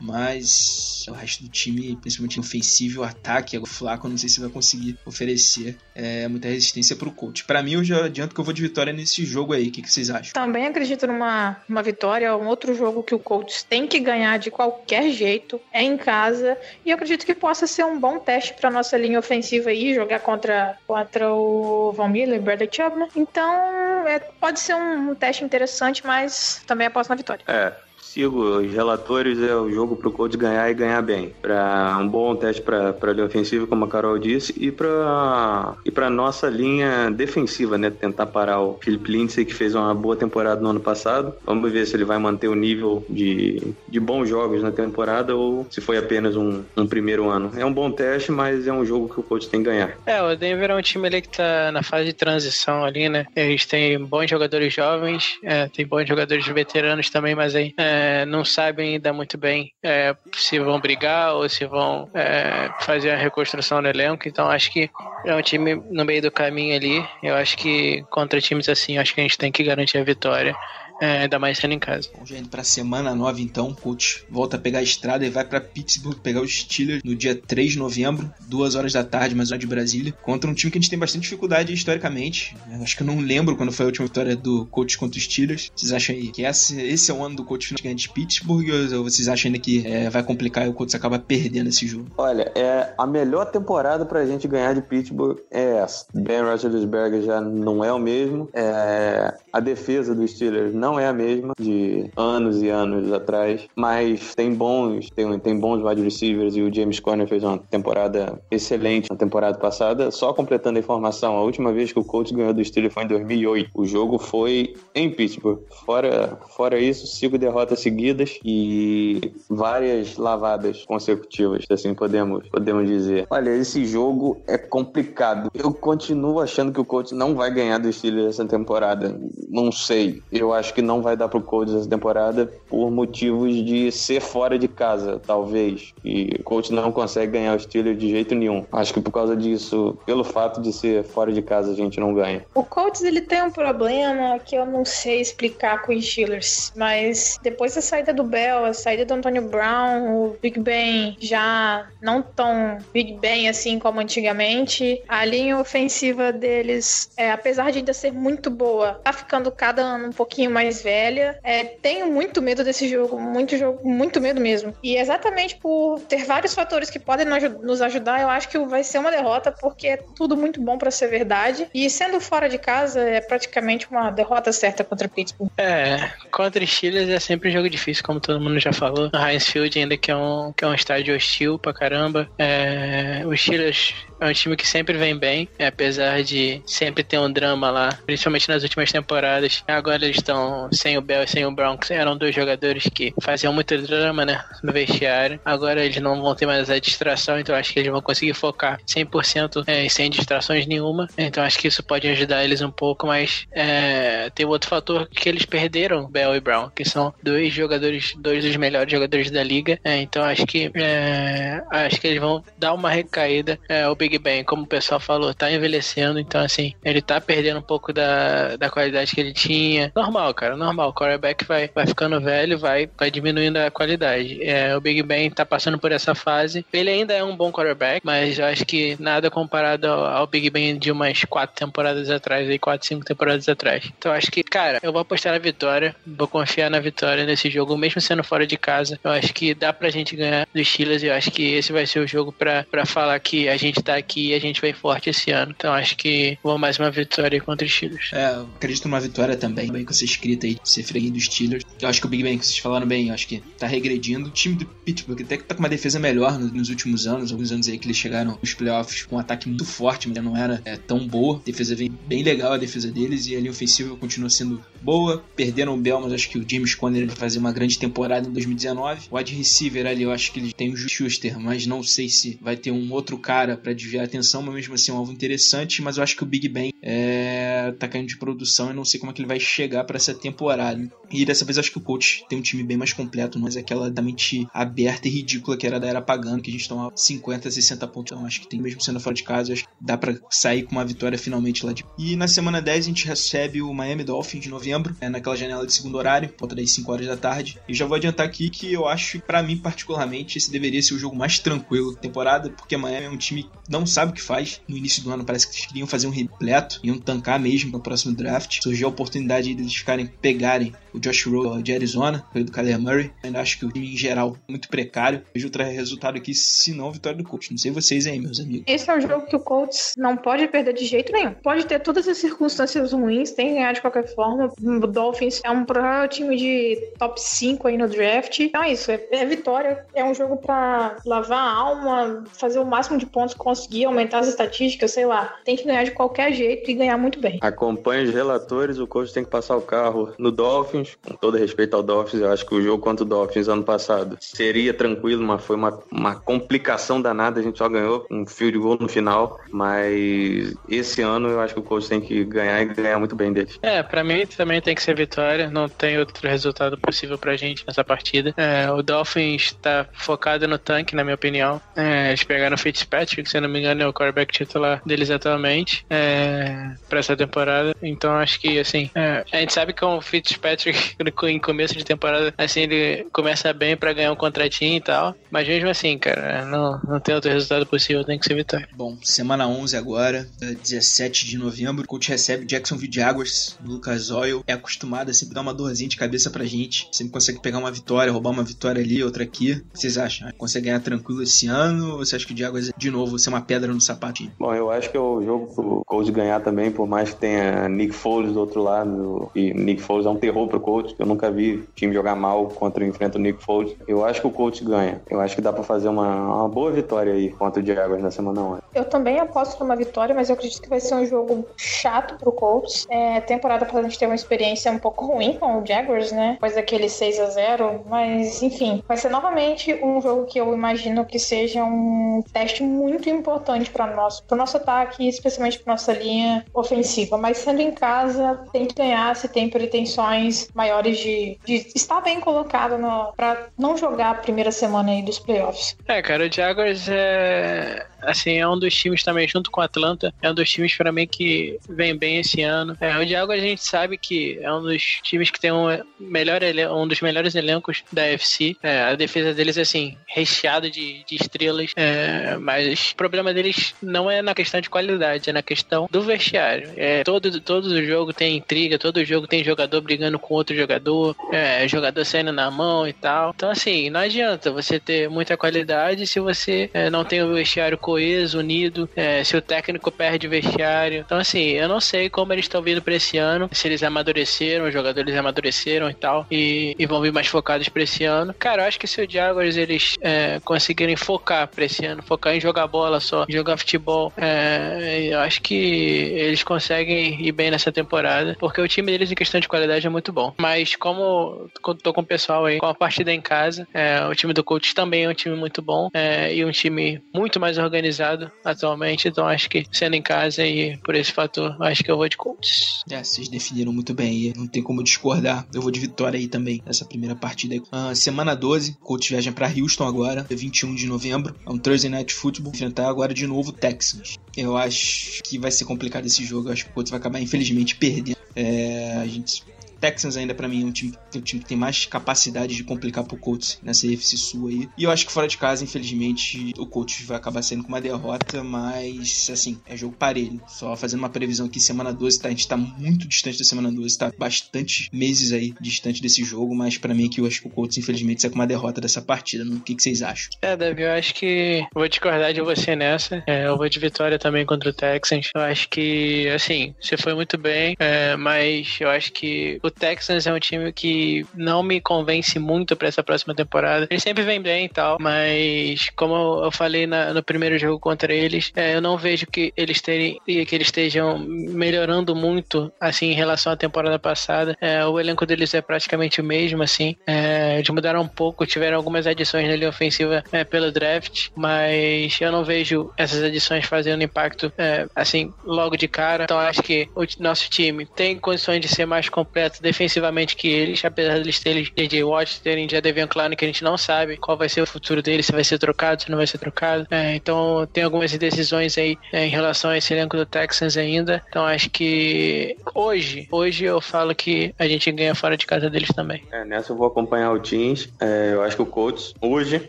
mas o resto do time, principalmente ofensivo, ataque, o Flaco, não sei se vai conseguir oferecer é, muita resistência pro coach. Para mim, eu já adianto que eu vou de vitória nesse jogo aí. O que, que vocês acham? Também acredito numa uma vitória, um outro jogo que o coach tem que ganhar de qualquer jeito, é em casa, e eu acredito que possa ser um bom teste para nossa linha ofensiva aí, jogar contra, contra o Von Miller Bradley Chubb, né? Então, é, pode ser um teste interessante, mas também aposto na vitória. É, sigo os relatórios, é o jogo para o Colts ganhar e ganhar bem. Para um bom teste para a linha ofensiva, como a Carol disse, e para e para nossa linha defensiva, né? Tentar parar o Philip Lindsay, que fez uma boa temporada no ano passado. Vamos ver se ele vai manter o nível de, de bons jogos na temporada ou se foi apenas um, um primeiro ano. É um bom teste, mas é um jogo que o Colts tem que ganhar. É, o Denver é um time ali que tá na fase de transição ali, né? Gente tem bons jogadores jovens, é, tem bons jogadores veteranos também, mas aí é, é, não sabem ainda muito bem é, se vão brigar ou se vão é, fazer a reconstrução do elenco. Então acho que é um time no meio do caminho ali. Eu acho que contra times assim, acho que a gente tem que garantir a vitória. É, ainda mais sendo em casa. Bom, gente, pra semana 9 então, o coach volta a pegar a estrada e vai para Pittsburgh pegar os Steelers no dia 3 de novembro, 2 horas da tarde, mais uma de Brasília, contra um time que a gente tem bastante dificuldade historicamente. Eu acho que eu não lembro quando foi a última vitória do coach contra os Steelers. Vocês acham aí que esse, esse é o ano do coach ganhar de Pittsburgh ou vocês acham ainda que é, vai complicar e o coach acaba perdendo esse jogo? Olha, é a melhor temporada pra gente ganhar de Pittsburgh é essa. Ben Roethlisberger já não é o mesmo. É, a defesa dos Steelers não não é a mesma de anos e anos atrás, mas tem bons, tem, tem bons wide receivers e o James Conner fez uma temporada excelente na temporada passada. Só completando a informação, a última vez que o Colts ganhou do Steelers foi em 2008. O jogo foi em Pittsburgh. Fora, fora isso, cinco derrotas seguidas e várias lavadas consecutivas, assim podemos, podemos dizer. Olha, esse jogo é complicado. Eu continuo achando que o Colts não vai ganhar do Steelers essa temporada. Não sei. Eu acho que não vai dar pro Colts essa temporada por motivos de ser fora de casa, talvez. E o Colts não consegue ganhar o Steelers de jeito nenhum. Acho que por causa disso, pelo fato de ser fora de casa, a gente não ganha. O Colts ele tem um problema que eu não sei explicar com os Steelers, mas depois da saída do Bell, a saída do Antonio Brown, o Big Ben já não tão Big Ben assim como antigamente. A linha ofensiva deles, é, apesar de ainda ser muito boa, tá ficando cada ano um pouquinho mais velha. É, tenho muito medo desse jogo, muito jogo, muito medo mesmo. E exatamente por ter vários fatores que podem nos ajudar, eu acho que vai ser uma derrota, porque é tudo muito bom para ser verdade. E sendo fora de casa, é praticamente uma derrota certa contra Pittsburgh. É, contra Steelers é sempre um jogo difícil, como todo mundo já falou. No Heinz Field ainda que é um, que é um estádio hostil pra caramba. É, os Steelers é um time que sempre vem bem, apesar de sempre ter um drama lá, principalmente nas últimas temporadas. Agora eles estão sem o Bell e sem o Brown, que eram dois jogadores que faziam muito drama, né, no vestiário. Agora eles não vão ter mais a distração, então acho que eles vão conseguir focar 100% é, sem distrações nenhuma. Então acho que isso pode ajudar eles um pouco, mas é, tem outro fator que eles perderam, Bell e Brown, que são dois jogadores, dois dos melhores jogadores da liga. É, então acho que é, acho que eles vão dar uma recaída. É, o Big Ben, como o pessoal falou, tá envelhecendo, então assim, ele tá perdendo um pouco da, da qualidade que ele tinha. Normal, cara, normal. O quarterback vai, vai ficando velho, vai, vai diminuindo a qualidade. É, o Big Ben tá passando por essa fase. Ele ainda é um bom quarterback, mas eu acho que nada comparado ao, ao Big Ben de umas quatro temporadas atrás, aí, quatro, cinco temporadas atrás. Então acho que, cara, eu vou apostar na vitória, vou confiar na vitória nesse jogo, mesmo sendo fora de casa. Eu acho que dá pra gente ganhar dos Steelers e eu acho que esse vai ser o jogo pra, pra falar que a gente tá aqui a gente vem forte esse ano. Então acho que vou mais uma vitória contra os Steelers. É, eu acredito numa vitória também, bem com essa escrita aí ser freguinho dos Steelers. Eu acho que o Big Ben, que vocês falaram bem, eu acho que tá regredindo. O time do Pittsburgh até que tá com uma defesa melhor nos últimos anos, alguns anos aí que eles chegaram nos playoffs com um ataque muito forte, mas não era é, tão boa. A defesa vem bem legal, a defesa deles, e a linha ofensiva continua sendo boa. Perderam o Bell, mas acho que o James Conner vai fazer uma grande temporada em 2019. O wide receiver ali, eu acho que ele tem o Schuster, mas não sei se vai ter um outro cara para desviar a atenção, mas mesmo assim é um alvo interessante. Mas eu acho que o Big Ben é, tá caindo de produção e não sei como é que ele vai chegar para essa temporada. E dessa vez acho que o coach tem um time bem mais completo, mas é aquela da mente aberta e ridícula que era da era pagando, que a gente toma 50, 60 pontos. Então acho que tem, mesmo sendo fora de casa, acho que dá para sair com uma vitória finalmente lá de. E na semana 10 a gente recebe o Miami Dolphins de novembro, é, naquela janela de segundo horário, volta das 5 horas da tarde. E já vou adiantar aqui que eu acho, para mim particularmente, esse deveria ser o jogo mais tranquilo da temporada, porque Miami é um time não sabe o que faz. No início do ano parece que eles queriam fazer um repleto, iam tancar mesmo no próximo draft. Surgiu a oportunidade de eles ficarem, pegarem o Josh Rowe de Arizona, foi do Kyler Murray. Ainda acho que o time em geral é muito precário. Vejo outro resultado aqui, se não vitória do Colts. Não sei vocês aí, meus amigos. Esse é um jogo que o Colts não pode perder de jeito nenhum. Pode ter todas as circunstâncias ruins, tem que ganhar de qualquer forma. O Dolphins é um provável time de top 5 aí no draft. Então é isso, é, é vitória. É um jogo para lavar a alma, fazer o máximo de pontos conseguir, aumentar as estatísticas, sei lá. Tem que ganhar de qualquer jeito e ganhar muito bem. Acompanhe os relatores, o coach tem que passar o carro no Dolphins, com todo respeito ao Dolphins, eu acho que o jogo contra o Dolphins ano passado seria tranquilo, mas foi uma, uma complicação danada, a gente só ganhou um fio de gol no final, mas esse ano eu acho que o coach tem que ganhar e ganhar muito bem dele. É, pra mim também tem que ser vitória, não tem outro resultado possível pra gente nessa partida. É, o Dolphins tá focado no tanque, na minha opinião. É, eles pegaram o Fitzpatrick, que se não me engano é o quarterback titular deles atualmente, é, pra essa temporada. Então acho que, assim, é, a gente sabe que o Fitzpatrick, <laughs> em começo de temporada, assim, ele começa bem pra ganhar um contratinho e tal, mas mesmo assim, cara, não, não tem outro resultado possível, tem que ser vitória. Bom, semana 11 agora, 17 de novembro, o coach recebe Jacksonville Jaguars, Lucas Oil, é acostumado a sempre dar uma dorzinha de cabeça pra gente, sempre consegue pegar uma vitória, roubar uma vitória ali, outra aqui. O que vocês acham? Consegue ganhar tranquilo esse ano ou você acha que o Jaguars, de novo, ser uma pedra no sapatinho? Bom, eu acho que é o jogo pro Colts ganhar também, por mais que tenha Nick Foles do outro lado, e Nick Foles é um terror pro o Colts. Eu nunca vi time jogar mal contra enfrenta o Nick Foles. Eu acho que o Colts ganha. Eu acho que dá para fazer uma, uma boa vitória aí contra o Jaguars na semana 1. Eu também aposto numa vitória, mas eu acredito que vai ser um jogo chato pro Colts. É, temporada pra gente ter uma experiência um pouco ruim com o Jaguars, né? Depois daquele 6 a 0 Mas, enfim, vai ser novamente um jogo que eu imagino que seja um teste muito importante para nós, pro nosso ataque, especialmente pra nossa linha ofensiva. Mas sendo em casa, tem que ganhar se tem pretensões maiores de, de estar bem colocado para não jogar a primeira semana aí dos playoffs. É, cara, o Jaguars é assim, é um dos times também, junto com o Atlanta, é um dos times para mim que vem bem esse ano. É, o Jaguars a gente sabe que é um dos times que tem um, melhor, um dos melhores elencos da FC. É, a defesa deles, assim, recheada de, de estrelas, é, mas o problema deles não é na questão de qualidade, é na questão do vestiário. É, todo, todo jogo tem intriga, todo jogo tem jogador brigando com outro jogador, é, jogador saindo na mão e tal. Então, assim, não adianta você ter muita qualidade se você é, não tem o vestiário coeso, unido, é, se o técnico perde vestiário. Então, assim, eu não sei como eles estão vindo para esse ano, se eles amadureceram, os jogadores amadureceram e tal, e, e vão vir mais focados para esse ano. Cara, eu acho que se o Jaguars eles é, conseguirem focar para esse ano, focar em jogar bola só, jogar futebol, é, eu acho que eles conseguem ir bem nessa temporada, porque o time deles em questão de qualidade é muito bom. Mas como tô com o pessoal aí, com a partida em casa, é, o time do coach também é um time muito bom é, e um time muito mais organizado organizado atualmente, então acho que sendo em casa e por esse fator, acho que eu vou de Colts. É, vocês definiram muito bem aí, não tem como discordar. Eu vou de vitória aí também, nessa primeira partida. Uh, semana 12, Colts viaja para Houston agora, 21 de novembro. É um Thursday Night Football, enfrentar agora de novo Texans. Eu acho que vai ser complicado esse jogo, eu acho que o Colts vai acabar infelizmente perdendo. É, a gente Texans ainda para mim é um time, um time que tem mais capacidade de complicar pro Colts nessa UFC Sul aí. E eu acho que fora de casa, infelizmente, o Colts vai acabar saindo com uma derrota, mas assim, é jogo parelho. Só fazendo uma previsão aqui, semana 12, tá? A gente tá muito distante da semana 12, tá bastante meses aí distante desse jogo, mas para mim aqui eu acho que o Colts, infelizmente, sai com uma derrota dessa partida. O que, que vocês acham? É, Davi, eu acho que vou discordar de você nessa. É, eu vou de vitória também contra o Texans. Eu acho que, assim, você foi muito bem, é, mas eu acho que o Texans é um time que não me convence muito para essa próxima temporada. Ele sempre vem bem e tal, mas como eu falei na, no primeiro jogo contra eles, é, eu não vejo que eles terem que eles estejam melhorando muito assim em relação à temporada passada. É, o elenco deles é praticamente o mesmo, assim. É, eles mudaram um pouco, tiveram algumas adições na linha ofensiva é, pelo draft, mas eu não vejo essas adições fazendo impacto é, assim logo de cara. Então acho que o nosso time tem condições de ser mais completo defensivamente que eles, apesar de eles terem J.J. Watt, terem Jadevian Clown, que a gente não sabe qual vai ser o futuro dele, se vai ser trocado, se não vai ser trocado. É, então tem algumas indecisões aí é, em relação a esse elenco do Texans ainda. Então acho que hoje, hoje eu falo que a gente ganha fora de casa deles também. É, nessa eu vou acompanhar o Teams. É, eu acho que o Colts hoje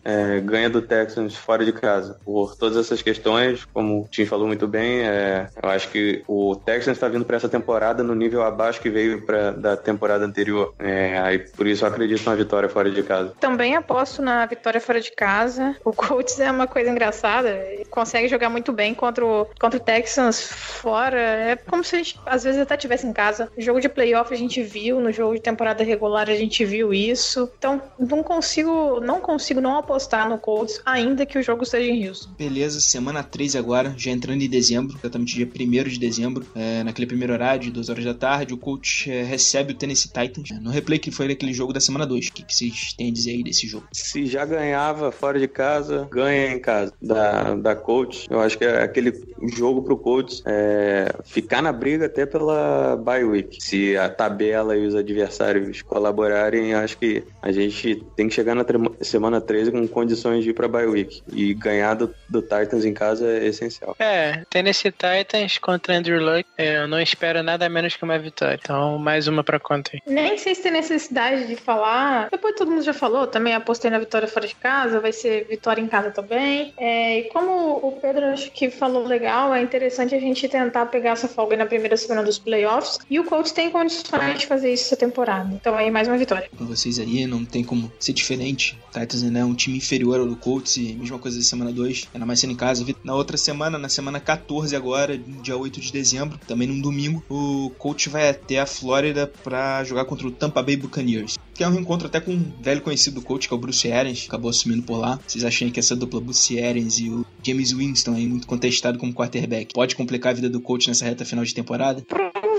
é, ganha do Texans fora de casa. Por todas essas questões, como o Teams falou muito bem, é, eu acho que o Texans está vindo para essa temporada no nível abaixo que veio pra, da temporada anterior. É, aí por isso eu acredito na vitória fora de casa. Também aposto na vitória fora de casa. O Colts é uma coisa engraçada. Ele consegue jogar muito bem contra o, contra o Texans fora. É como se a gente às vezes até tivesse em casa. No jogo de playoff a gente viu, no jogo de temporada regular a gente viu isso. Então não consigo, não consigo não apostar no Colts ainda que o jogo esteja em Houston. Beleza, semana 3 agora, já entrando em dezembro, exatamente dia 1 de dezembro, é, naquele primeiro horário de 2 horas da tarde, o Colts é, recebe o Tennessee Titans no replay que foi naquele jogo da semana 2. O que, que vocês têm a dizer aí desse jogo? Se já ganhava fora de casa, ganha em casa da, da Colts. Eu acho que é aquele jogo pro Colts é, ficar na briga até pela bye week. Se a tabela e os adversários colaborarem, acho que a gente tem que chegar na semana 13 com condições de ir pra bye week. E ganhar do, do Titans em casa é essencial. É, Tennessee Titans contra Andrew Luck, eu não espero nada menos que uma vitória. Então, mais uma pra conta aí. Nem sei se tem necessidade de falar. Depois todo mundo já falou, também apostei na vitória fora de casa, vai ser vitória em casa também. É, e como o Pedro acho que falou legal, é interessante a gente tentar pegar essa folga na primeira semana dos playoffs. E o Colts tem condições de fazer isso essa temporada. Então aí mais uma vitória. Com vocês aí, não tem como ser diferente. Titans né, é um time inferior ao do Colts e mesma coisa da semana 2, ainda mais sendo em casa. Na outra semana, na semana 14 agora, dia 8 de dezembro, também num domingo, o Colts vai até a Flórida para jogar contra o Tampa Bay Buccaneers. Que é um reencontro até com um velho conhecido do coach, que é o Bruce Arians, acabou assumindo por lá. Vocês acham que essa dupla Bruce Arians e o James Winston aí, muito contestado como quarterback, pode complicar a vida do coach nessa reta final de temporada?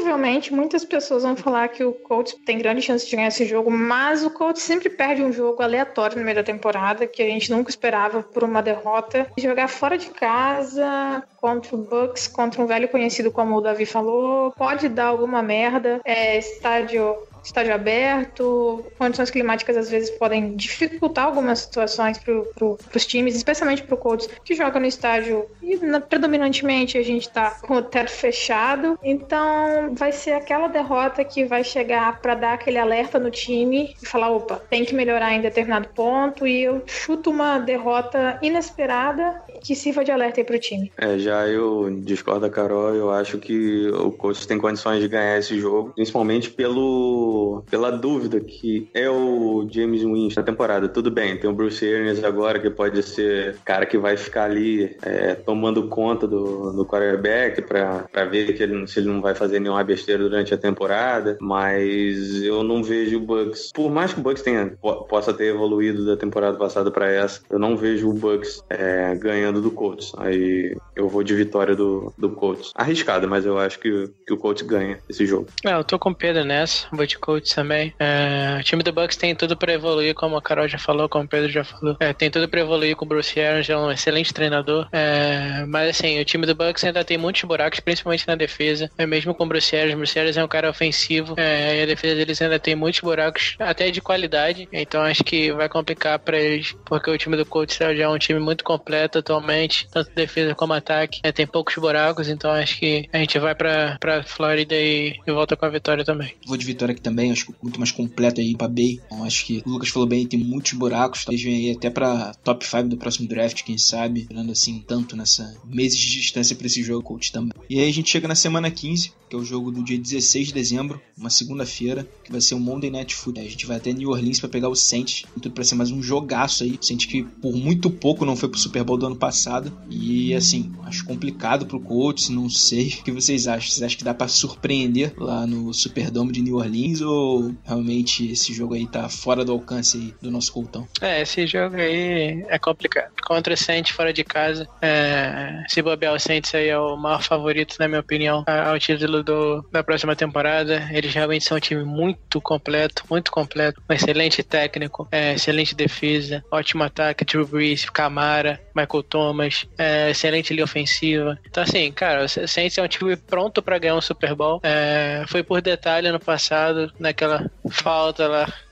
Provavelmente muitas pessoas vão falar que o Colts tem grande chance de ganhar esse jogo, mas o Colts sempre perde um jogo aleatório no meio da temporada, que a gente nunca esperava por uma derrota. Jogar fora de casa contra o Bucks, contra um velho conhecido como o Davi falou, pode dar alguma merda. É estádio estádio aberto, condições climáticas às vezes podem dificultar algumas situações para pro, os times, especialmente para o Colts, que joga no estádio e na, predominantemente a gente está com o teto fechado. Então vai ser aquela derrota que vai chegar para dar aquele alerta no time e falar: opa, tem que melhorar em determinado ponto. E eu chuto uma derrota inesperada que sirva de alerta para o time. É, já eu discordo da Carol, eu acho que o Colts tem condições de ganhar esse jogo, principalmente pelo pela dúvida que é o James Winston na temporada. Tudo bem, tem o Bruce Arians agora que pode ser cara que vai ficar ali é, tomando conta do, do quarterback para ver que ele, se ele não vai fazer nenhuma besteira durante a temporada, mas eu não vejo o Bucks. Por mais que o Bucks tenha, possa ter evoluído da temporada passada para essa, eu não vejo o Bucks é, ganhando do Colts. Aí eu vou de vitória do, do Colts. Arriscada, mas eu acho que, que o Colts ganha esse jogo. É, eu tô com o Pedro nessa, vou de Colts também. É, o time do Bucks tem tudo para evoluir, como a Carol já falou, como o Pedro já falou. É, tem tudo para evoluir com o Bruce Arians, é um excelente treinador. É, mas assim, o time do Bucks ainda tem muitos buracos, principalmente na defesa. É mesmo com o Bruce Arians. O Bruce Arians é um cara ofensivo é, e a defesa deles ainda tem muitos buracos, até de qualidade. Então acho que vai complicar para eles, porque o time do Colts já é um time muito completo atualmente, tanto defesa como ataque. É, tem poucos buracos, então acho que a gente vai para Flórida e, e volta com a vitória também. Vou de vitória aqui também, acho que muito mais completo aí pra Bay. Então, acho que o Lucas falou bem, tem muitos buracos. Talvez venha aí até pra top 5 do próximo draft, quem sabe. Esperando assim tanto nessa meses de distância pra esse jogo, coach também. E aí a gente chega na semana 15, que é o jogo do dia 16 de dezembro, uma segunda-feira, que vai ser o Monday Night Football. A gente vai até New Orleans para pegar o Saints, tudo para ser mais um jogaço aí. Saints que por muito pouco não foi pro Super Bowl do ano passado. E assim, acho complicado pro coach, não sei <laughs> o que vocês acham. Vocês acham que dá para surpreender lá no Superdome de New Orleans ou realmente esse jogo aí tá fora do alcance do nosso coltão. É, esse jogo aí é complicado. Contra o Saints fora de casa, é, se bobear o Saints aí é o maior favorito, na minha opinião, ao título do, da próxima temporada. Eles realmente são um time muito completo, muito completo, um excelente técnico, é, excelente defesa, ótimo ataque, Drew Brees, Camara, Michael Thomas, é, excelente linha ofensiva. Então assim, cara, o Saints é um time pronto para ganhar um Super Bowl. É, foi por detalhe ano passado, naquela falta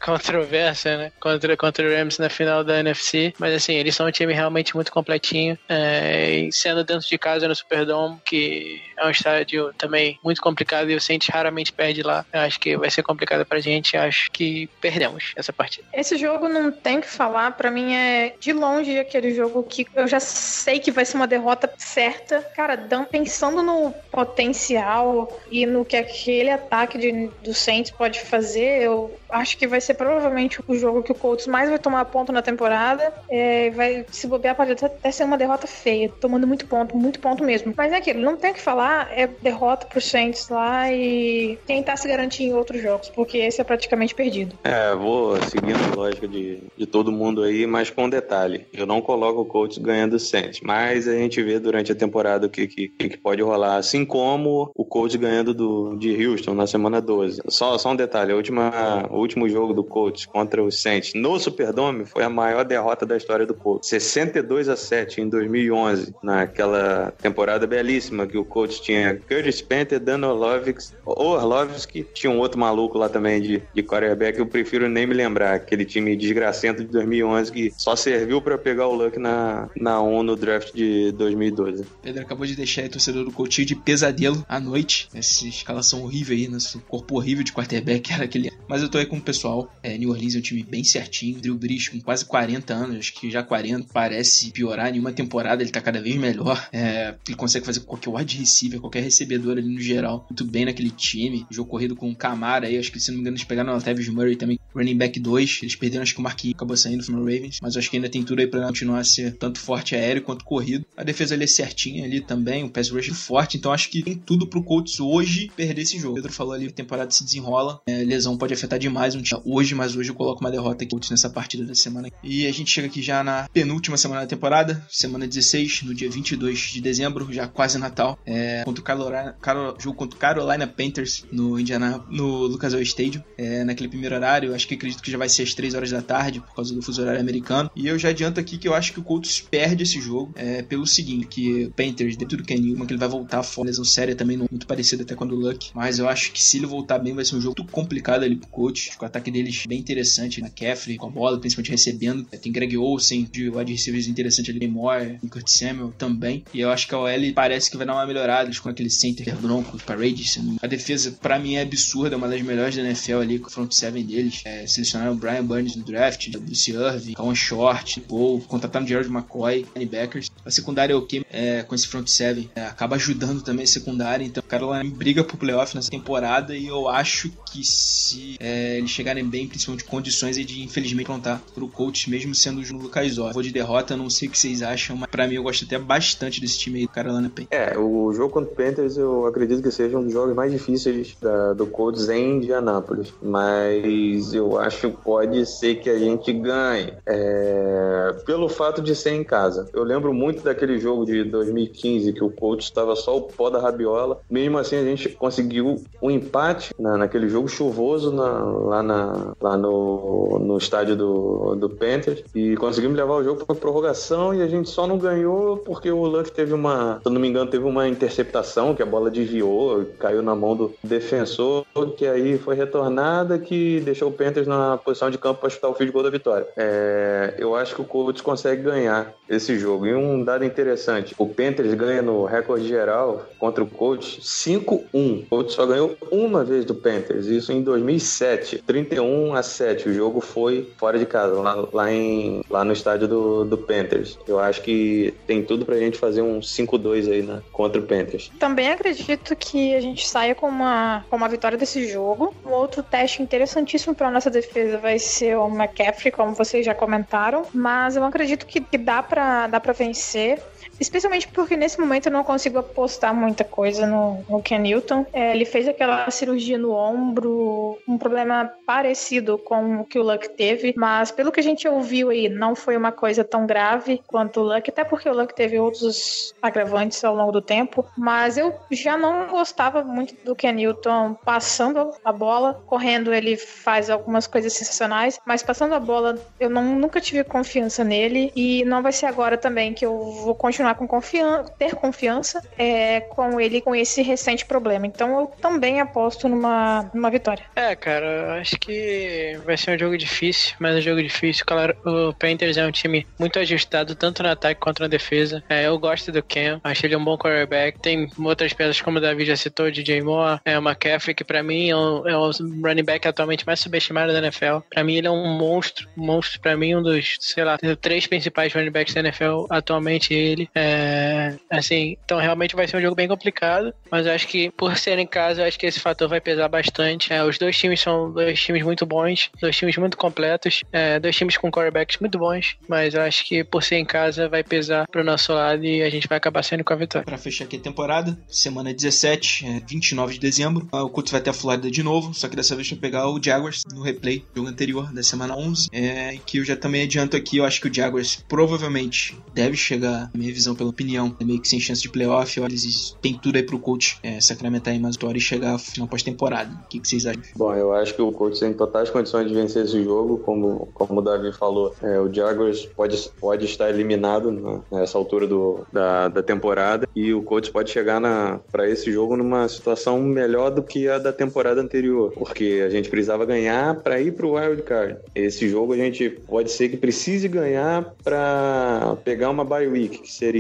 lá controversa, né? Contra, contra o Rams na final da NFC. Mas assim, eles são um time realmente muito completinho. É, e sendo dentro de casa no Superdome, que é um estádio também muito complicado e o Saints raramente perde lá. Eu acho que vai ser complicado pra gente. Acho que perdemos essa partida. Esse jogo não tem que falar. Pra mim é de longe aquele jogo que eu já sei que vai ser uma derrota certa. Cara, pensando no potencial e no que aquele ataque de, do Saints pode fazer, eu acho que vai ser provavelmente o jogo que o Colts mais vai tomar ponto na temporada. É, vai se bobear, pode até ser uma derrota feia, tomando muito ponto, muito ponto mesmo. Mas é aquilo, não tem o que falar, é derrota pro Saints lá e tentar se garantir em outros jogos, porque esse é praticamente perdido. É, vou seguindo a lógica de, de todo mundo aí, mas com um detalhe. Eu não coloco o Colts ganhando o Saints, mas a gente vê durante a temporada o que, que, que pode rolar, assim como o Colts ganhando do, de Houston na semana 12. Só, só um detalhe, a última, o último jogo do Colts contra o Saints no Superdome foi a maior derrota da história do Colts. 62 a 7 em 2011, naquela temporada belíssima que o Colts tinha Curtis Panther, Dan Orlovsky, tinha um outro maluco lá também de, de quarterback, eu prefiro nem me lembrar, aquele time desgracento de 2011 que só serviu para pegar o Luck na, na, na 1 no draft de 2012. Pedro acabou de deixar aí torcedor do Coutinho de pesadelo à noite. Essa escalação horrível aí, nosso corpo horrível de quarterback <laughs> era aquele. Mas eu tô aí com o pessoal. É, New Orleans é um time bem certinho. Drew Brees com quase 40 anos, acho que já 40, parece piorar. Nenhuma temporada ele tá cada vez melhor. É, ele consegue fazer qualquer wide receiver, qualquer recebedor ali no geral. Muito bem naquele time. Jogo corrido com o Camara aí, acho que se não me engano eles pegaram o Latavius Murray também. Running back 2. Eles perderam, acho que o Marquinhos acabou saindo no Ravens. Mas acho que ainda tem tudo aí pra continuar a ser tanto forte aéreo quanto corrido. A defesa ali é certinha ali também. O pass rush forte. Então acho que tem tudo pro Colts hoje perder esse jogo. O Pedro falou ali, a temporada se desenrola. É, lesão pode afetar demais um time hoje, mas hoje eu coloco uma derrota aqui nessa partida da semana. E a gente chega aqui já na penúltima semana da temporada, semana 16, no dia 22 de dezembro, já quase Natal, é, contra o Carolina, Carol, jogo contra o Carolina Panthers no Indiana, no Lucas Oil Stadium, é, naquele primeiro horário, acho que acredito que já vai ser às 3 horas da tarde, por causa do fuso horário americano. E eu já adianto aqui que eu acho que o Colts perde esse jogo, é, pelo seguinte, que o Panthers, dentro do Ken Newman, que ele vai voltar fora, lesão séria também, muito parecida até com o Luck, mas eu acho que se ele voltar bem, vai ser um jogo muito complicado ali pro Colts, o ataque deles bem interessante, na McCaffrey com a bola, principalmente recebendo. Tem Greg Olsen, de wide receivers interessante ali, Moore, Kurt Samuel também. E eu acho que a OL parece que vai dar uma melhorada com aquele center Broncos, Paredes. A defesa, para mim, é absurda, é uma das melhores da NFL ali, com o front seven deles. É, selecionaram o Brian Burns no draft, Bruce Irving, Calvin Short, Paul, contrataram o George McCoy, linebackers. A secundária é ok é, com esse front seven, é, acaba ajudando também a secundária. Então, o cara lá briga pro playoff nessa temporada e eu acho que se é, eles chegarem bem, principalmente condições de infelizmente contar pro coach, mesmo sendo o Lucas Vou de derrota, não sei o que vocês acham, mas pra mim eu gosto até bastante desse time aí do Carolina Panthers. É, o jogo contra o Panthers eu acredito que seja um dos jogos mais difíceis da, do Colts em Indianápolis, mas eu acho que pode ser que a gente ganhe é, pelo fato de ser em casa. Eu lembro muito daquele jogo de 2015 que o Colts estava só o pó da rabiola, mesmo assim a gente conseguiu um empate na, naquele jogo chuvoso na, lá, na, lá no, no estádio do, do Panthers e conseguimos levar o jogo para prorrogação e a gente só não ganhou porque o Luck teve uma, se eu não me engano, teve uma interceptação que a bola desviou, caiu na mão do defensor, que aí foi retornada que deixou o Panthers na posição de campo para chutar o field goal da vitória. É, eu acho que o Colts consegue ganhar esse jogo. E um dado interessante, o Panthers ganha no recorde geral contra o Colts 5-1. O Colts só ganhou uma vez do Panthers, isso em 2007, 31 a 7. O jogo foi fora de casa, lá, lá, em, lá no estádio do, do Panthers. Eu acho que tem tudo pra gente fazer um 5-2 aí né, contra o Panthers. Também acredito que a gente saia com uma, com uma vitória desse jogo. Um outro teste interessantíssimo para nossa defesa vai ser o McCaffrey, como vocês já comentaram. Mas eu acredito que, que dá para dá pra vencer. Especialmente porque nesse momento eu não consigo apostar muita coisa no, no Ken Newton. É, ele fez aquela cirurgia no ombro, um problema parecido com o que o Luck teve, mas pelo que a gente ouviu aí, não foi uma coisa tão grave quanto o Luck, até porque o Luck teve outros agravantes ao longo do tempo. Mas eu já não gostava muito do Ken Newton passando a bola, correndo ele faz algumas coisas sensacionais, mas passando a bola eu não, nunca tive confiança nele e não vai ser agora também que eu vou continuar continuar com confiança, ter confiança é, com ele com esse recente problema. Então eu também aposto numa, numa vitória. É, cara, acho que vai ser um jogo difícil, mas um jogo difícil. Claro, o Panthers é um time muito ajustado, tanto no ataque quanto na defesa. É, eu gosto do Ken, acho ele um bom quarterback. Tem outras peças, como o Davi já citou, DJ Moore, é o McCaffrey, que pra mim é o, é o running back atualmente mais subestimado da NFL. Pra mim ele é um monstro, um monstro pra mim, um dos, sei lá, três principais running backs da NFL atualmente ele. É, assim, então realmente vai ser um jogo bem complicado, mas eu acho que por ser em casa, eu acho que esse fator vai pesar bastante. É, os dois times são dois times muito bons, dois times muito completos, é, dois times com quarterbacks muito bons, mas eu acho que por ser em casa vai pesar pro nosso lado e a gente vai acabar saindo com a vitória. Para fechar aqui a temporada, semana 17, é, 29 de dezembro, o Colts vai ter a Flórida de novo, só que dessa vez vai pegar o Jaguars no replay, jogo anterior da semana 11, é, que eu já também adianto aqui, eu acho que o Jaguars provavelmente deve chegar minha visão, pela opinião. É meio que sem chance de playoff, eles tem tudo aí pro coach é, sacramentar aí mais vitória e chegar na pós-temporada. O que, que, vocês acham? Bom, eu acho que o coach tem totais condições de vencer esse jogo, como, como o Davi falou. É, o Jaguars pode, pode estar eliminado né, nessa altura do, da, da temporada e o coach pode chegar para esse jogo numa situação melhor do que a da temporada anterior, porque a gente precisava ganhar para ir pro wild card. Esse jogo a gente pode ser que precise ganhar para pegar uma bye week, que seria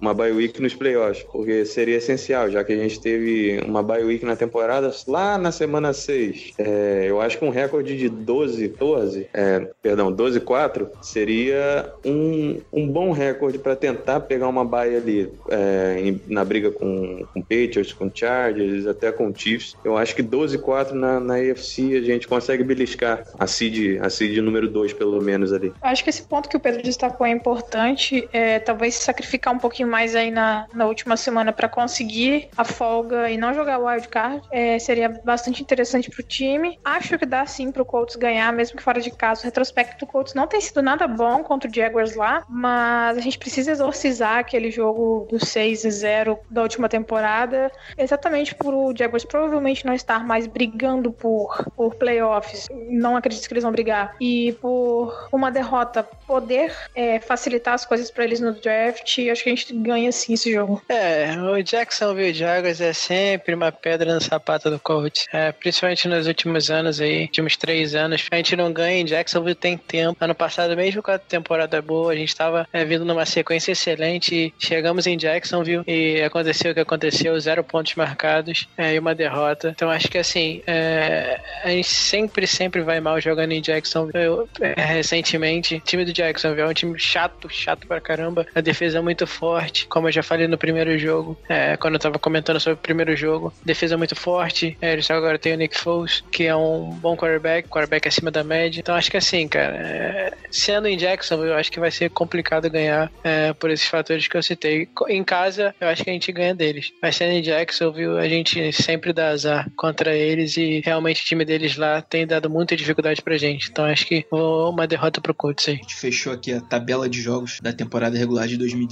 uma bye week nos playoffs, porque seria essencial, já que a gente teve uma bye week na temporada lá na semana 6. É, eu acho que um recorde de 12, 14, é, perdão, 12-4 seria um, um bom recorde para tentar pegar uma bye ali é, em, na briga com, com Patriots, com Chargers, até com Chiefs. Eu acho que 12-4 na, na AFC a gente consegue beliscar a seed, a seed número 2, pelo menos ali. Acho que esse ponto que o Pedro destacou é importante. É, talvez sacrificar um pouquinho mais aí na, na última semana para conseguir a folga e não jogar o wildcard é, seria bastante interessante pro time. Acho que dá sim pro Colts ganhar, mesmo que fora de casa. O retrospecto do Colts não tem sido nada bom contra o Jaguars lá, mas a gente precisa exorcizar aquele jogo do 6 0 da última temporada, exatamente por o Jaguars provavelmente não estar mais brigando por, por playoffs. Não acredito que eles vão brigar. E por uma derrota poder é, facilitar as coisas para eles no draft, acho que a gente ganha sim esse jogo. É, o Jacksonville Jaguars é sempre uma pedra no sapato do coach. É, principalmente nos últimos anos aí, últimos três anos. A gente não ganha em Jacksonville tem tempo. Ano passado, mesmo com a temporada boa, a gente estava é, vindo numa sequência excelente. Chegamos em Jacksonville e aconteceu o que aconteceu, zero pontos marcados é, e uma derrota. Então acho que assim, é, a gente sempre, sempre vai mal jogando em Jacksonville. Eu, é, recentemente, o time do Jacksonville é um time chato, chato pra caramba. A defesa muito forte, como eu já falei no primeiro jogo, é, quando eu tava comentando sobre o primeiro jogo. Defesa muito forte. É, eles agora tem o Nick Foles, que é um bom quarterback, quarterback acima da média. Então acho que assim, cara, é, sendo em Jacksonville, eu acho que vai ser complicado ganhar é, por esses fatores que eu citei. Em casa, eu acho que a gente ganha deles. Mas sendo em Jacksonville, a gente sempre dá azar contra eles e realmente o time deles lá tem dado muita dificuldade pra gente. Então acho que uma derrota pro Colts aí. A gente fechou aqui a tabela de jogos da temporada regular de 2019.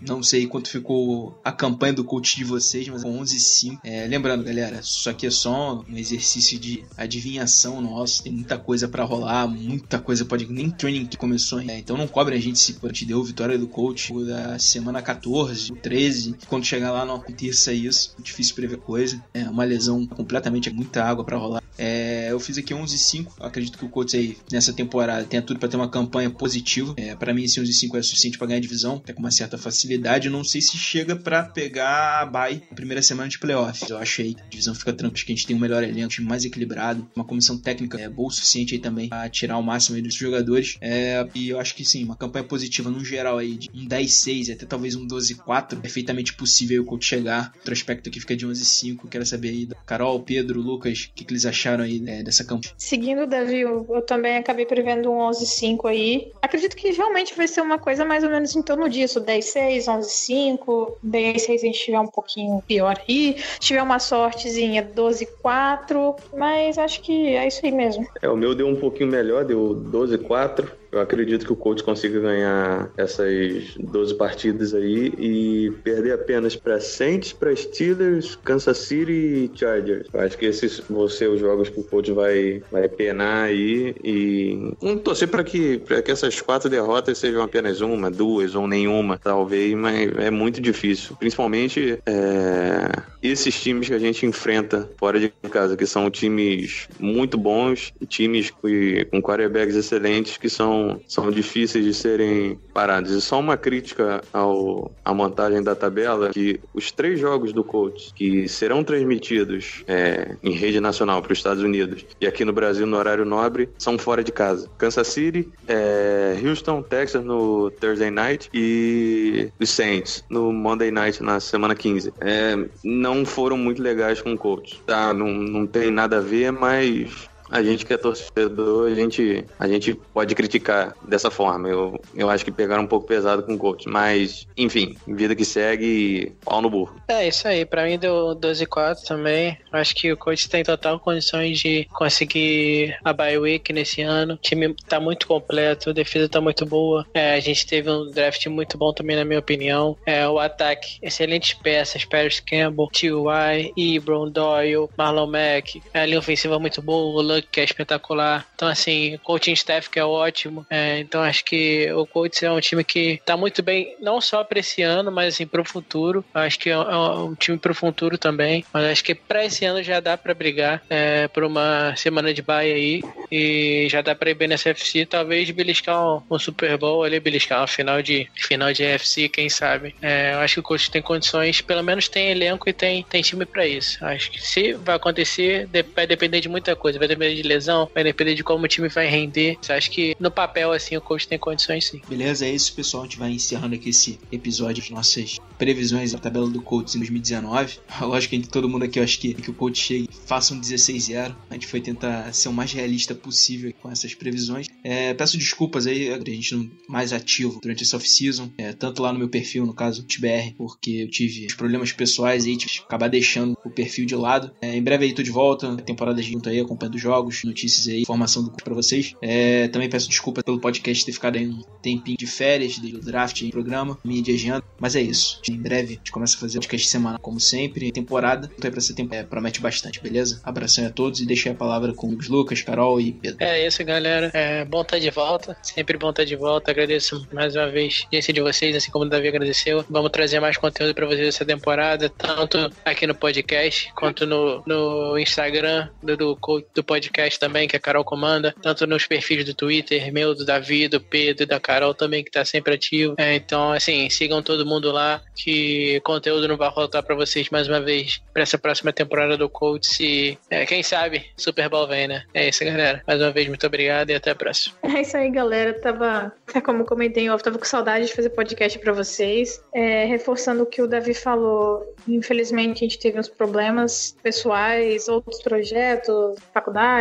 Não sei quanto ficou a campanha do coach de vocês, mas com 11 e 5. É, lembrando, galera, isso aqui é só um exercício de adivinhação nosso. Tem muita coisa para rolar, muita coisa pode. Nem training que começou ainda. É, então não cobre a gente se gente deu vitória do coach da semana 14, 13. Quando chegar lá não aconteça isso. Difícil prever coisa. É uma lesão completamente, muita água para rolar. É, eu fiz aqui 11 e 5. Acredito que o Colts aí nessa temporada tenha tudo para ter uma campanha positiva. É, para mim, esse 11 e 5 é suficiente para ganhar divisão, até com uma certa facilidade. Eu não sei se chega para pegar a bye na primeira semana de playoffs. Eu achei que a divisão fica tranquila, que a gente tem um melhor elenco, um time mais equilibrado, uma comissão técnica é, boa o suficiente aí também para tirar o máximo dos jogadores. É, e eu acho que sim, uma campanha positiva no geral aí de um 10-6 até talvez um 12-4 é perfeitamente possível o Colts chegar. Outro aspecto aqui fica de 11-5. Quero saber aí da Carol, Pedro, Lucas, o que, que eles acharam aí né, dessa campanha. Seguindo, Davi, eu também acabei prevendo um 11-5 aí. Acredito que realmente vai ser uma coisa mais ou menos em torno disso: 10-6, 11-5. 10-6 a gente tiver um pouquinho pior aí. Se tiver uma sortezinha, 12-4. Mas acho que é isso aí mesmo. É, o meu deu um pouquinho melhor, deu 12-4. Eu acredito que o Colts consiga ganhar essas 12 partidas aí e perder apenas para Saints, para Steelers, Kansas City e Chargers. Eu acho que esses vão ser os jogos que o Colts vai, vai penar aí e vamos torcer para que, que essas quatro derrotas sejam apenas uma, duas ou nenhuma, talvez, mas é muito difícil. Principalmente é, esses times que a gente enfrenta fora de casa, que são times muito bons, times com quarterbacks excelentes que são são, difíceis de serem parados. E só uma crítica ao, à montagem da tabela, que os três jogos do Colts que serão transmitidos é, em rede nacional para os Estados Unidos e aqui no Brasil no horário nobre são fora de casa. Kansas City, é, Houston, Texas no Thursday Night e os Saints no Monday Night na semana 15. É, não foram muito legais com o Colts. Tá, não, não tem nada a ver, mas a gente que é torcedor, a gente, a gente pode criticar dessa forma. Eu, eu acho que pegaram um pouco pesado com o coach. Mas, enfim, vida que segue, pau no burro. É isso aí, pra mim deu 12 e 4 também. Acho que o coach tem total condições de conseguir a bye week nesse ano. O time tá muito completo, a defesa tá muito boa. É, a gente teve um draft muito bom também, na minha opinião. É, o ataque, excelentes peças, Paris Campbell, T.Y., Ebron, Doyle, Marlon Mack. A linha ofensiva muito boa, Luck que é espetacular. Então, assim, coaching staff que é ótimo. É, então, acho que o Colts é um time que tá muito bem, não só para esse ano, mas assim, pro futuro. Acho que é um é time pro futuro também. Mas acho que para esse ano já dá para brigar é, por uma semana de bye aí. E já dá para ir bem nessa FC. Talvez beliscar um, um, Super Bowl ali, beliscar uma final de, final de FC, quem sabe. É, eu acho que o coach tem condições, pelo menos tem elenco e tem, tem time para isso. Acho que se vai acontecer, vai depender de muita coisa. Vai depender de lesão, vai depender de como o time vai render. Acho que no papel, assim, o coach tem condições sim. Beleza, é isso, pessoal. A gente vai encerrando aqui esse episódio de nossas previsões da tabela do coach em 2019. <laughs> Lógico que todo mundo aqui, eu acho que, que o coach chegue faça um 16-0. A gente foi tentar ser o mais realista possível com essas previsões. É, peço desculpas aí, a gente não mais ativo durante essa off-season, é, tanto lá no meu perfil, no caso TBR, porque eu tive problemas pessoais e tive que acabar deixando o perfil de lado. É, em breve aí tô de volta, temporada junto aí, acompanhando jogos, notícias aí, informação do para vocês. É, também peço desculpas pelo podcast ter ficado aí um tempinho de férias, do draft em programa, me adiando, mas é isso. Em breve a gente começa a fazer podcast semana como sempre, temporada. Então é pra ser tempo, é, promete bastante, beleza? Abração a todos e deixei a palavra com os Lucas, Carol e Pedro. É isso, galera. É bom estar de volta. Sempre bom estar de volta. Agradeço mais uma vez a de vocês, assim como o Davi agradeceu. Vamos trazer mais conteúdo para vocês essa temporada, tanto aqui no podcast quanto no, no Instagram do, do, do podcast também, que a Carol comanda, tanto nos perfis do Twitter, meu, do Davi, do Pedro e da Carol também, que tá sempre ativo. É, então, assim, sigam todo mundo lá, que conteúdo não vai faltar para vocês mais uma vez para essa próxima temporada do Colts e é, quem sabe Super Bowl vem, né? É isso, galera. Mais uma vez, muito obrigado e até a próxima. <laughs> É isso aí, galera. Tava, como comentei, eu tava com saudade de fazer podcast para vocês. É, reforçando o que o Davi falou, infelizmente a gente teve uns problemas pessoais, outros projetos, faculdade,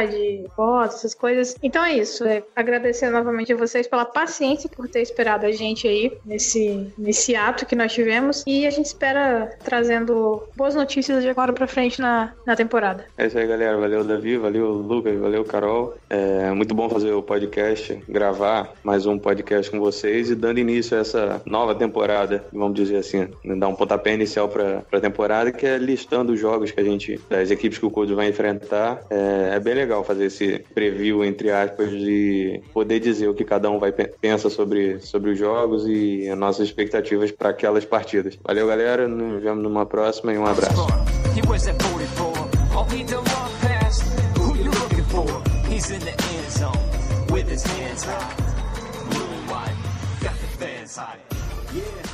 fotos, essas coisas. Então é isso. É agradecer novamente a vocês pela paciência por ter esperado a gente aí nesse, nesse ato que nós tivemos. E a gente espera trazendo boas notícias de agora pra frente na, na temporada. É isso aí, galera. Valeu, Davi. Valeu, Lucas. Valeu, Carol. É muito bom fazer o podcast, gravar mais um podcast com vocês e dando início a essa nova temporada, vamos dizer assim, né, dar um pontapé inicial para a temporada, que é listando os jogos que a gente, das equipes que o Code vai enfrentar. É, é, bem legal fazer esse preview, entre aspas, de poder dizer o que cada um vai pensa sobre, sobre os jogos e as nossas expectativas para aquelas partidas. Valeu, galera. Nos vemos numa próxima e um abraço. Hot. Yeah.